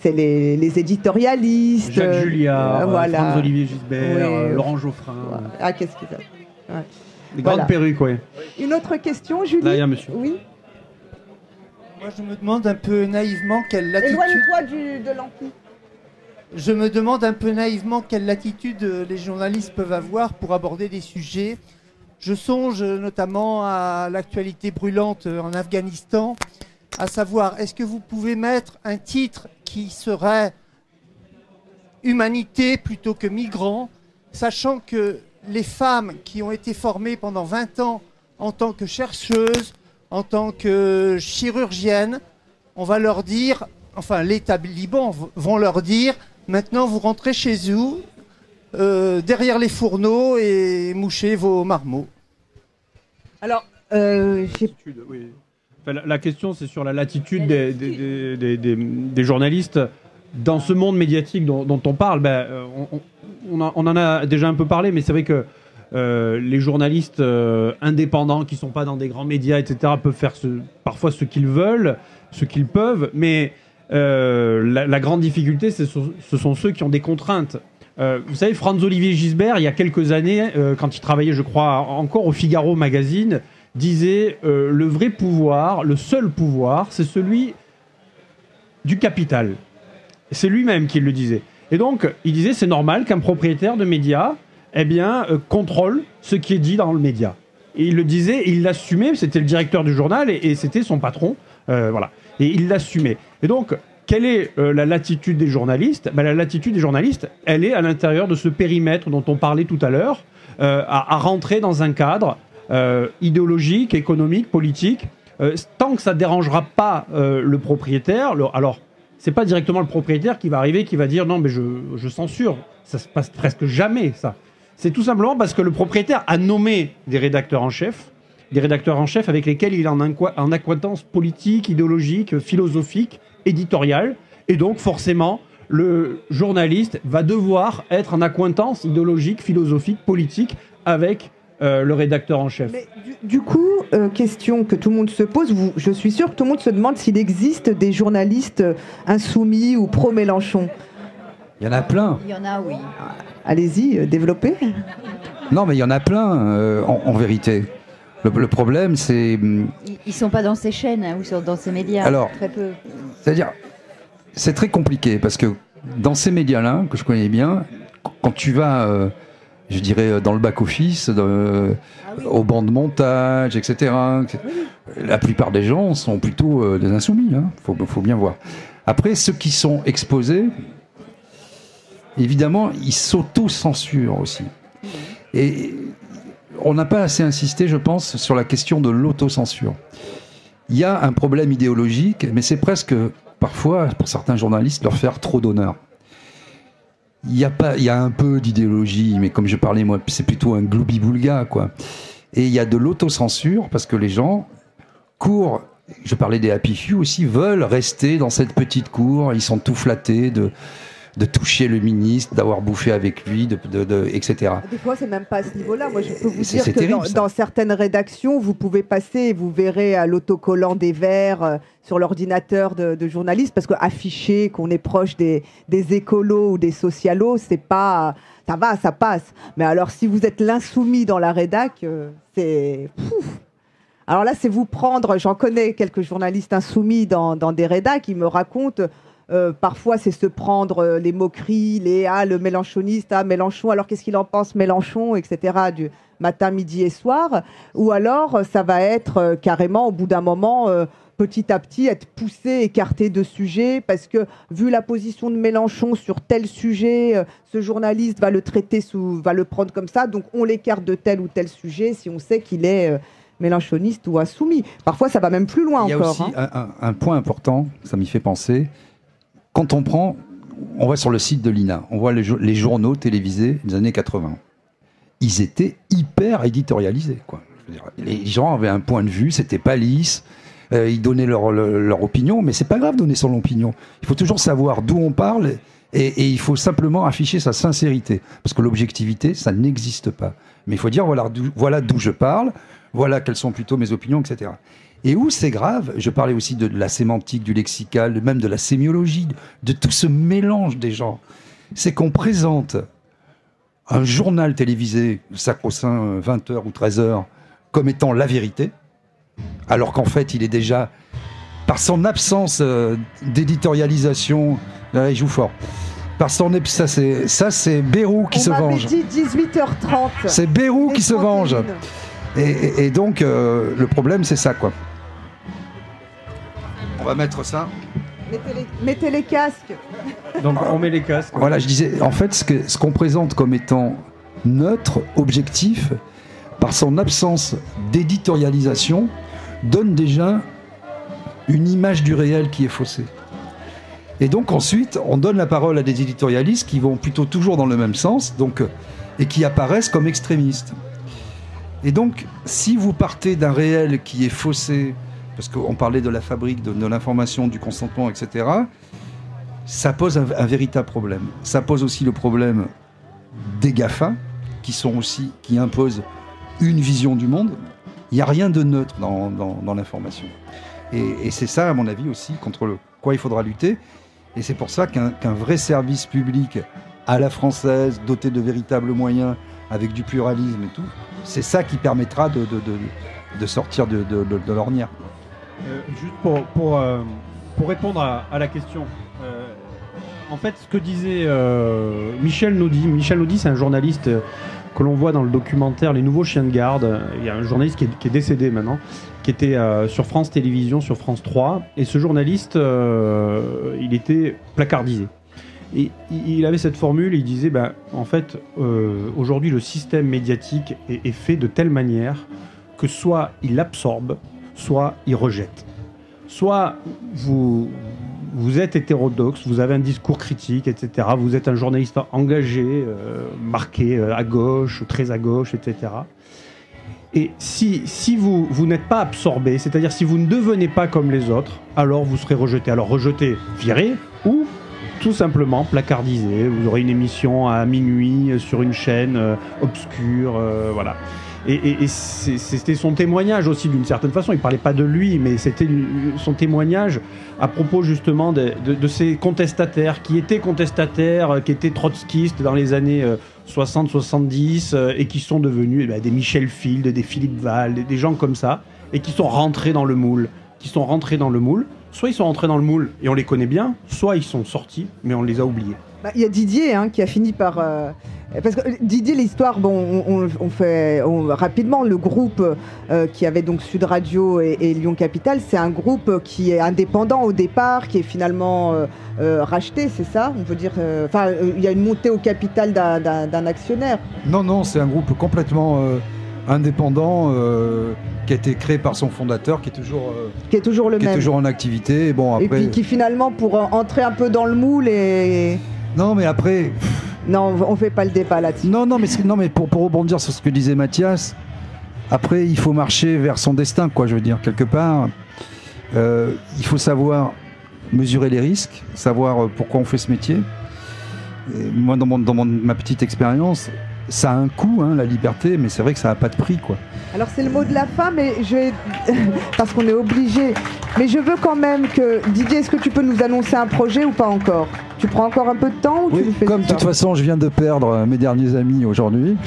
S1: c'est les, les éditorialistes.
S3: Jacques Julliard,
S1: euh, voilà.
S3: Franz-Olivier Gisbert,
S1: Oui,
S3: euh, Laurent Geoffrin.
S1: Ah, qu'est-ce qu'ils ont
S3: Des
S1: Voilà.
S3: grandes perruques, ouais.
S1: Une autre question, Julie
S3: Là, il y a un monsieur.
S1: Oui.
S7: Moi, je me demande un peu naïvement quelle latitude.
S1: Éloigne-toi de l'ampli.
S7: Je me demande un peu naïvement quelle latitude euh, les journalistes peuvent avoir pour aborder des sujets. Je songe notamment à l'actualité brûlante euh, en Afghanistan, à savoir, est-ce que vous pouvez mettre un titre qui serait Humanité plutôt que migrants, sachant que les femmes qui ont été formées pendant 20 ans en tant que chercheuses, en tant que chirurgiennes, on va leur dire, enfin les talibans vont leur dire, maintenant vous rentrez chez vous, euh, derrière les fourneaux et mouchez vos marmots.
S1: Alors, Euh, j'ai-
S3: Latitude, oui. Enfin, la, question, c'est sur la latitude des, des- des- des- des journalistes dans ce monde médiatique dont, on parle. Ben, euh, on, en- a déjà un peu parlé, mais c'est vrai que euh, les journalistes euh, indépendants qui sont pas dans des grands médias, etc., peuvent faire parfois ce qu'ils veulent, ce qu'ils peuvent, mais la, grande difficulté, ce, ce sont ceux qui ont des contraintes. Vous savez, Franz-Olivier Gisbert, il y a quelques années, quand il travaillait, je crois, encore au Figaro Magazine, disait le vrai pouvoir, le seul pouvoir, c'est celui du capital. C'est lui-même qui le disait. Et donc, il disait c'est normal qu'un propriétaire de médias, eh bien, euh, contrôle ce qui est dit dans le média. Et il le disait, il l'assumait. C'était le directeur du journal et, c'était son patron, euh, voilà. Et il l'assumait. Et donc, quelle est euh, la latitude des journalistes? Ben, La latitude des journalistes, elle est à l'intérieur de ce périmètre dont on parlait tout à l'heure, à, rentrer dans un cadre idéologique, économique, politique, tant que ça ne dérangera pas le propriétaire. alors, c'est pas directement le propriétaire qui va arriver, qui va dire non, mais je, censure. Ça se passe presque jamais, ça. C'est tout simplement parce que le propriétaire a nommé des rédacteurs en chef, des rédacteurs en chef avec lesquels il est en, en acquaintance politique, idéologique, philosophique, éditoriale. Et donc, forcément, le journaliste va devoir être en acquaintance idéologique, philosophique, politique avec euh, le rédacteur en chef.
S1: Mais du, du coup, euh, question que tout le monde se pose, vous, je suis sûr que tout le monde se demande s'il existe des journalistes euh, insoumis ou pro-Mélenchon.
S4: Il y en a plein.
S2: Il y en a, oui.
S1: Allez-y, euh, développez.
S4: Non, mais il y en a plein, euh, en, en vérité. Le, le problème, c'est. hum,
S2: Ils, ils sont pas dans ces chaînes hein, ou sur- dans ces médias.
S4: Alors,
S2: très peu.
S4: C'est-à-dire, c'est très compliqué parce que dans ces médias-là, que je connais bien, quand tu vas, euh, je dirais, euh, dans le back-office, dans- au banc de montage, etc., la plupart des gens sont plutôt euh, des insoumis, il faut, faut bien voir. Après, ceux qui sont exposés, évidemment, ils s'auto-censurent aussi. Et on n'a pas assez insisté, je pense, sur la question de l'autocensure. Il y a un problème idéologique, mais c'est presque, parfois, pour certains journalistes, leur faire trop d'honneur. Il y a pas, il y a un peu d'idéologie, mais comme je parlais moi, c'est plutôt un gloubi-boulga, quoi. Et il y a de l'autocensure parce que les gens courent. Je parlais des happy few aussi, veulent rester dans cette petite cour. Ils sont tout flattés de de toucher le ministre, d'avoir bouffé avec lui, de, de- de- etc.
S1: Des fois, c'est même pas à ce niveau-là. Moi, je peux vous dire que
S4: terrible,
S1: dans, certaines rédactions, vous pouvez passer et vous verrez à l'autocollant des verres euh, sur l'ordinateur de, de journalistes, parce qu'afficher qu'on est proche des, des écolos ou des socialos, c'est pas. Ça va, ça passe. Mais alors, si vous êtes l'insoumis dans la rédac, euh, c'est. Alors là, c'est vous prendre. J'en connais quelques journalistes insoumis dans, dans des rédacs qui me racontent. Euh, parfois, c'est se prendre euh, les moqueries, les ah le Mélenchoniste, ah Mélenchon. Alors qu'est-ce qu'il en pense Mélenchon, etc. Du matin, midi et soir. Ou alors, ça va être euh, carrément au bout d'un moment. euh, petit à petit être poussé, écarté de sujets, parce que vu la position de Mélenchon sur tel sujet, ce journaliste va le traiter sous, va le prendre comme ça, donc on l'écarte de tel ou tel sujet si on sait qu'il est mélenchoniste ou insoumis. Parfois, ça va même plus loin
S4: Il y a
S1: encore.
S4: aussi
S1: hein.
S4: un, un- un point important, ça m'y fait penser. Quand on prend, on va sur le site de l'INA, on voit les, jo- les journaux télévisés des années 80. Ils étaient hyper éditorialisés. Quoi. Les gens avaient un point de vue, c'était pas lisse. euh, ils donnaient leur, opinion, mais c'est pas grave de donner son opinion. Il faut toujours savoir d'où on parle et, il faut simplement afficher sa sincérité. Parce que l'objectivité, ça n'existe pas. Mais il faut dire voilà d'où je parle, voilà quelles sont plutôt mes opinions, etc. Et où c'est grave, je parlais aussi de la sémantique, du lexical, même de la sémiologie, de tout ce mélange des gens, c'est qu'on présente un journal télévisé, sacro-saint 20h ou 13h, comme étant la vérité, alors qu'en fait il est déjà, par son absence euh, d'éditorialisation, là, il joue fort, par son ép- ça c'est ça c'est Bérou qui
S1: On
S4: se venge.
S1: dit 18h30.
S4: C'est Bérou qui se venge. Et, et- et donc, euh, le problème, c'est ça, quoi. On va mettre ça.
S1: Mettez les, mettez les casques.
S3: Donc on met les casques.
S4: Voilà, je disais, en fait, ce que- ce qu'on présente comme étant neutre, objectif, par son absence d'éditorialisation, donne déjà une image du réel qui est faussée. Et donc ensuite, on donne la parole à des éditorialistes qui vont plutôt toujours dans le même sens, donc, euh, et qui apparaissent comme extrémistes. Et donc, si vous partez d'un réel qui est faussé, parce qu'on parlait de la fabrique, de, l'information, du consentement, etc., ça pose un, véritable problème. Ça pose aussi le problème des GAFA, qui sont aussi, qui imposent une vision du monde. Il n'y a rien de neutre dans, l'information. Et, c'est ça, à mon avis, aussi, contre le, quoi il faudra lutter. Et c'est pour ça qu'un vrai service public à la française, doté de véritables moyens, avec du pluralisme et tout, c'est ça qui permettra de, sortir de l'ornière.
S3: Euh, juste euh, pour répondre à, la question. euh, en fait, ce que disait Michel Naudy, Michel c'est un journaliste que l'on voit dans le documentaire Les Nouveaux Chiens de Garde. Il y a un journaliste qui est, décédé maintenant, qui était sur France Télévisions, sur France 3. Et ce journaliste, il était placardisé. Et il avait cette formule, il disait, ben, en fait, aujourd'hui, le système médiatique est fait de telle manière que soit il absorbe, soit il rejette. Soit vous, vous êtes hétérodoxe, vous avez un discours critique, etc. Vous êtes un journaliste engagé, euh, marqué euh, à gauche, très à gauche, etc. Et si, si vous, vous n'êtes pas absorbé, c'est-à-dire si vous ne devenez pas comme les autres, alors vous serez rejeté. Alors rejeté, viré, ou tout simplement placardisé. Vous aurez une émission à minuit euh, sur une chaîne obscure, voilà. Et, c'était son témoignage aussi d'une certaine façon. Il parlait pas de lui, mais c'était son témoignage à propos justement de, ces contestataires qui étaient contestataires, euh, qui étaient trotskistes dans les années euh, 60-70 euh, et qui sont devenus eh ben, des Michel Field, des Philippe Val, des, des gens comme ça, et qui sont rentrés dans le moule. Qui sont rentrés dans le moule. Soit ils sont rentrés dans le moule et on les connaît bien, soit ils sont sortis, mais on les a oubliés.
S1: Bah, Il y a Didier hein, qui a fini par. euh, parce que euh, Didier, l'histoire, bon, on, fait on- rapidement le groupe euh, qui avait donc Sud Radio et, et Lyon Capital, c'est un groupe qui est indépendant au départ, qui est finalement euh, racheté, c'est ça? On peut dire. Enfin, il y a une montée au capital d'un- actionnaire.
S4: Non, non, c'est un groupe complètement indépendant euh, qui a été créé par son fondateur, qui est toujours, euh,
S1: qui est toujours le
S4: qui est
S1: même.
S4: toujours en activité. Et bon,
S1: Et
S4: après,
S1: puis qui finalement, pour entrer un peu dans le moule et.
S4: Non, mais après,
S1: Non, on fait pas le débat là-dessus.
S4: non, non, mais non, mais pour, pour rebondir sur ce que disait Mathias, après, il faut marcher vers son destin, quoi. Je veux dire, quelque part, euh, il faut savoir mesurer les risques, savoir euh, pourquoi on fait ce métier. Et moi, dans, mon, dans mon- ma petite expérience, ça a un coût, hein, la liberté, mais c'est vrai que ça n'a pas de prix, quoi.
S1: Alors c'est le mot de la fin, mais je vais... parce qu'on est obligé. Mais je veux quand même que Didier, est-ce que tu peux nous annoncer un projet ou pas encore? Tu prends encore un peu de temps ou tu
S4: Oui,
S1: fais
S4: comme de toute façon, je viens de perdre euh, mes derniers amis aujourd'hui.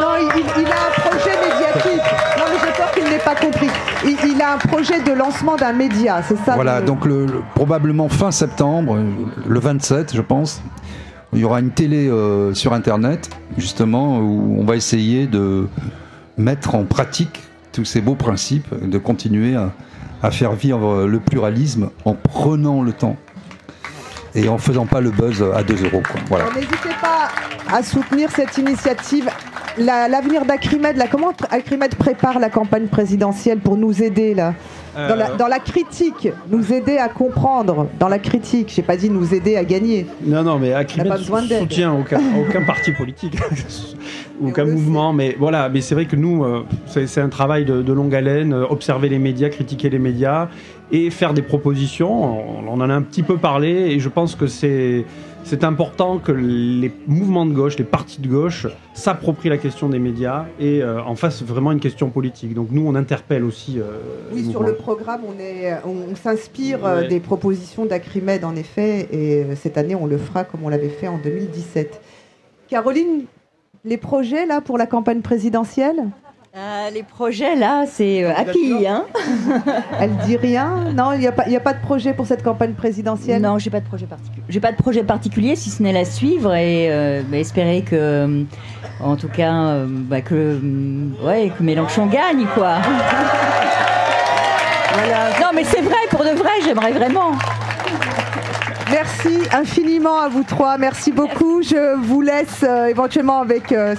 S1: Non, il, il- il a un projet médiatique. Non, mais j'ai peur qu'il n'ait pas compris. Il, il a un projet de lancement d'un média, c'est ça
S4: Voilà,
S1: le-
S4: donc le, le- probablement fin septembre, le 27, je pense, il y aura une télé euh, sur Internet, justement, où on va essayer de mettre en pratique tous ces beaux principes, de continuer à, faire vivre le pluralisme en prenant le temps et en faisant pas le buzz à 2 euros.
S1: N'hésitez pas à soutenir cette initiative. La- L'avenir d'Acrimed, là, comment Acrimed prépare la campagne présidentielle pour nous aider là dans, la,
S3: Euh,
S1: dans la critique, nous aider à comprendre, dans la critique, j'ai pas dit nous aider à gagner.
S3: Non, non, mais Acrimed
S1: pas besoin d'aide.
S3: soutient aucun, aucun parti politique, aucun mouvement, mais voilà, mais c'est vrai que nous, euh, c'est un travail de, de longue haleine, euh, observer les médias, critiquer les médias et faire des propositions. On, on en a un petit peu parlé et je pense que c'est c'est important que les mouvements de gauche, les partis de gauche s'approprient la question des médias et euh, en fassent vraiment une question politique. Donc nous, on interpelle aussi. euh,
S1: Oui, sur le programme, on, est, on, on s'inspire euh,
S3: Ouais.
S1: des propositions d'Acrimed, en effet, et cette année, on le fera comme on l'avait fait en 2017. Caroline, les projets là pour la campagne présidentielle?
S2: Euh, les projets, là, c'est euh, happy, hein
S1: Elle dit rien? Non, il n'y a, pas- il y a pas de projet pour cette campagne présidentielle?
S2: Non, j'ai pas de projet particulier. J'ai pas de projet particulier, si ce n'est la suivre et euh, bah, espérer que, euh, en tout cas, euh, bah, que, euh, ouais, que Mélenchon gagne, quoi. Non, mais c'est vrai, pour de vrai, j'aimerais vraiment.
S1: Merci infiniment à vous trois. Merci beaucoup. Je vous laisse euh, éventuellement avec euh,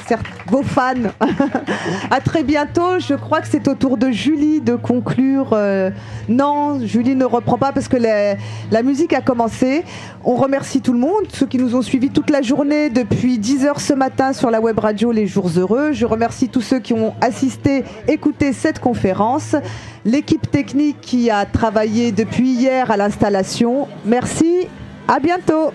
S1: vos fans. à très bientôt. Je crois que c'est au tour de Julie de conclure. Euh, non, Julie ne reprend pas parce que la musique a commencé. On remercie tout le monde, ceux qui nous ont suivis toute la journée depuis 10h ce matin sur la web radio Les Jours Heureux. Je remercie tous ceux qui ont assisté, écouté cette conférence. L'équipe technique qui a travaillé depuis hier à l'installation. Merci. À bientôt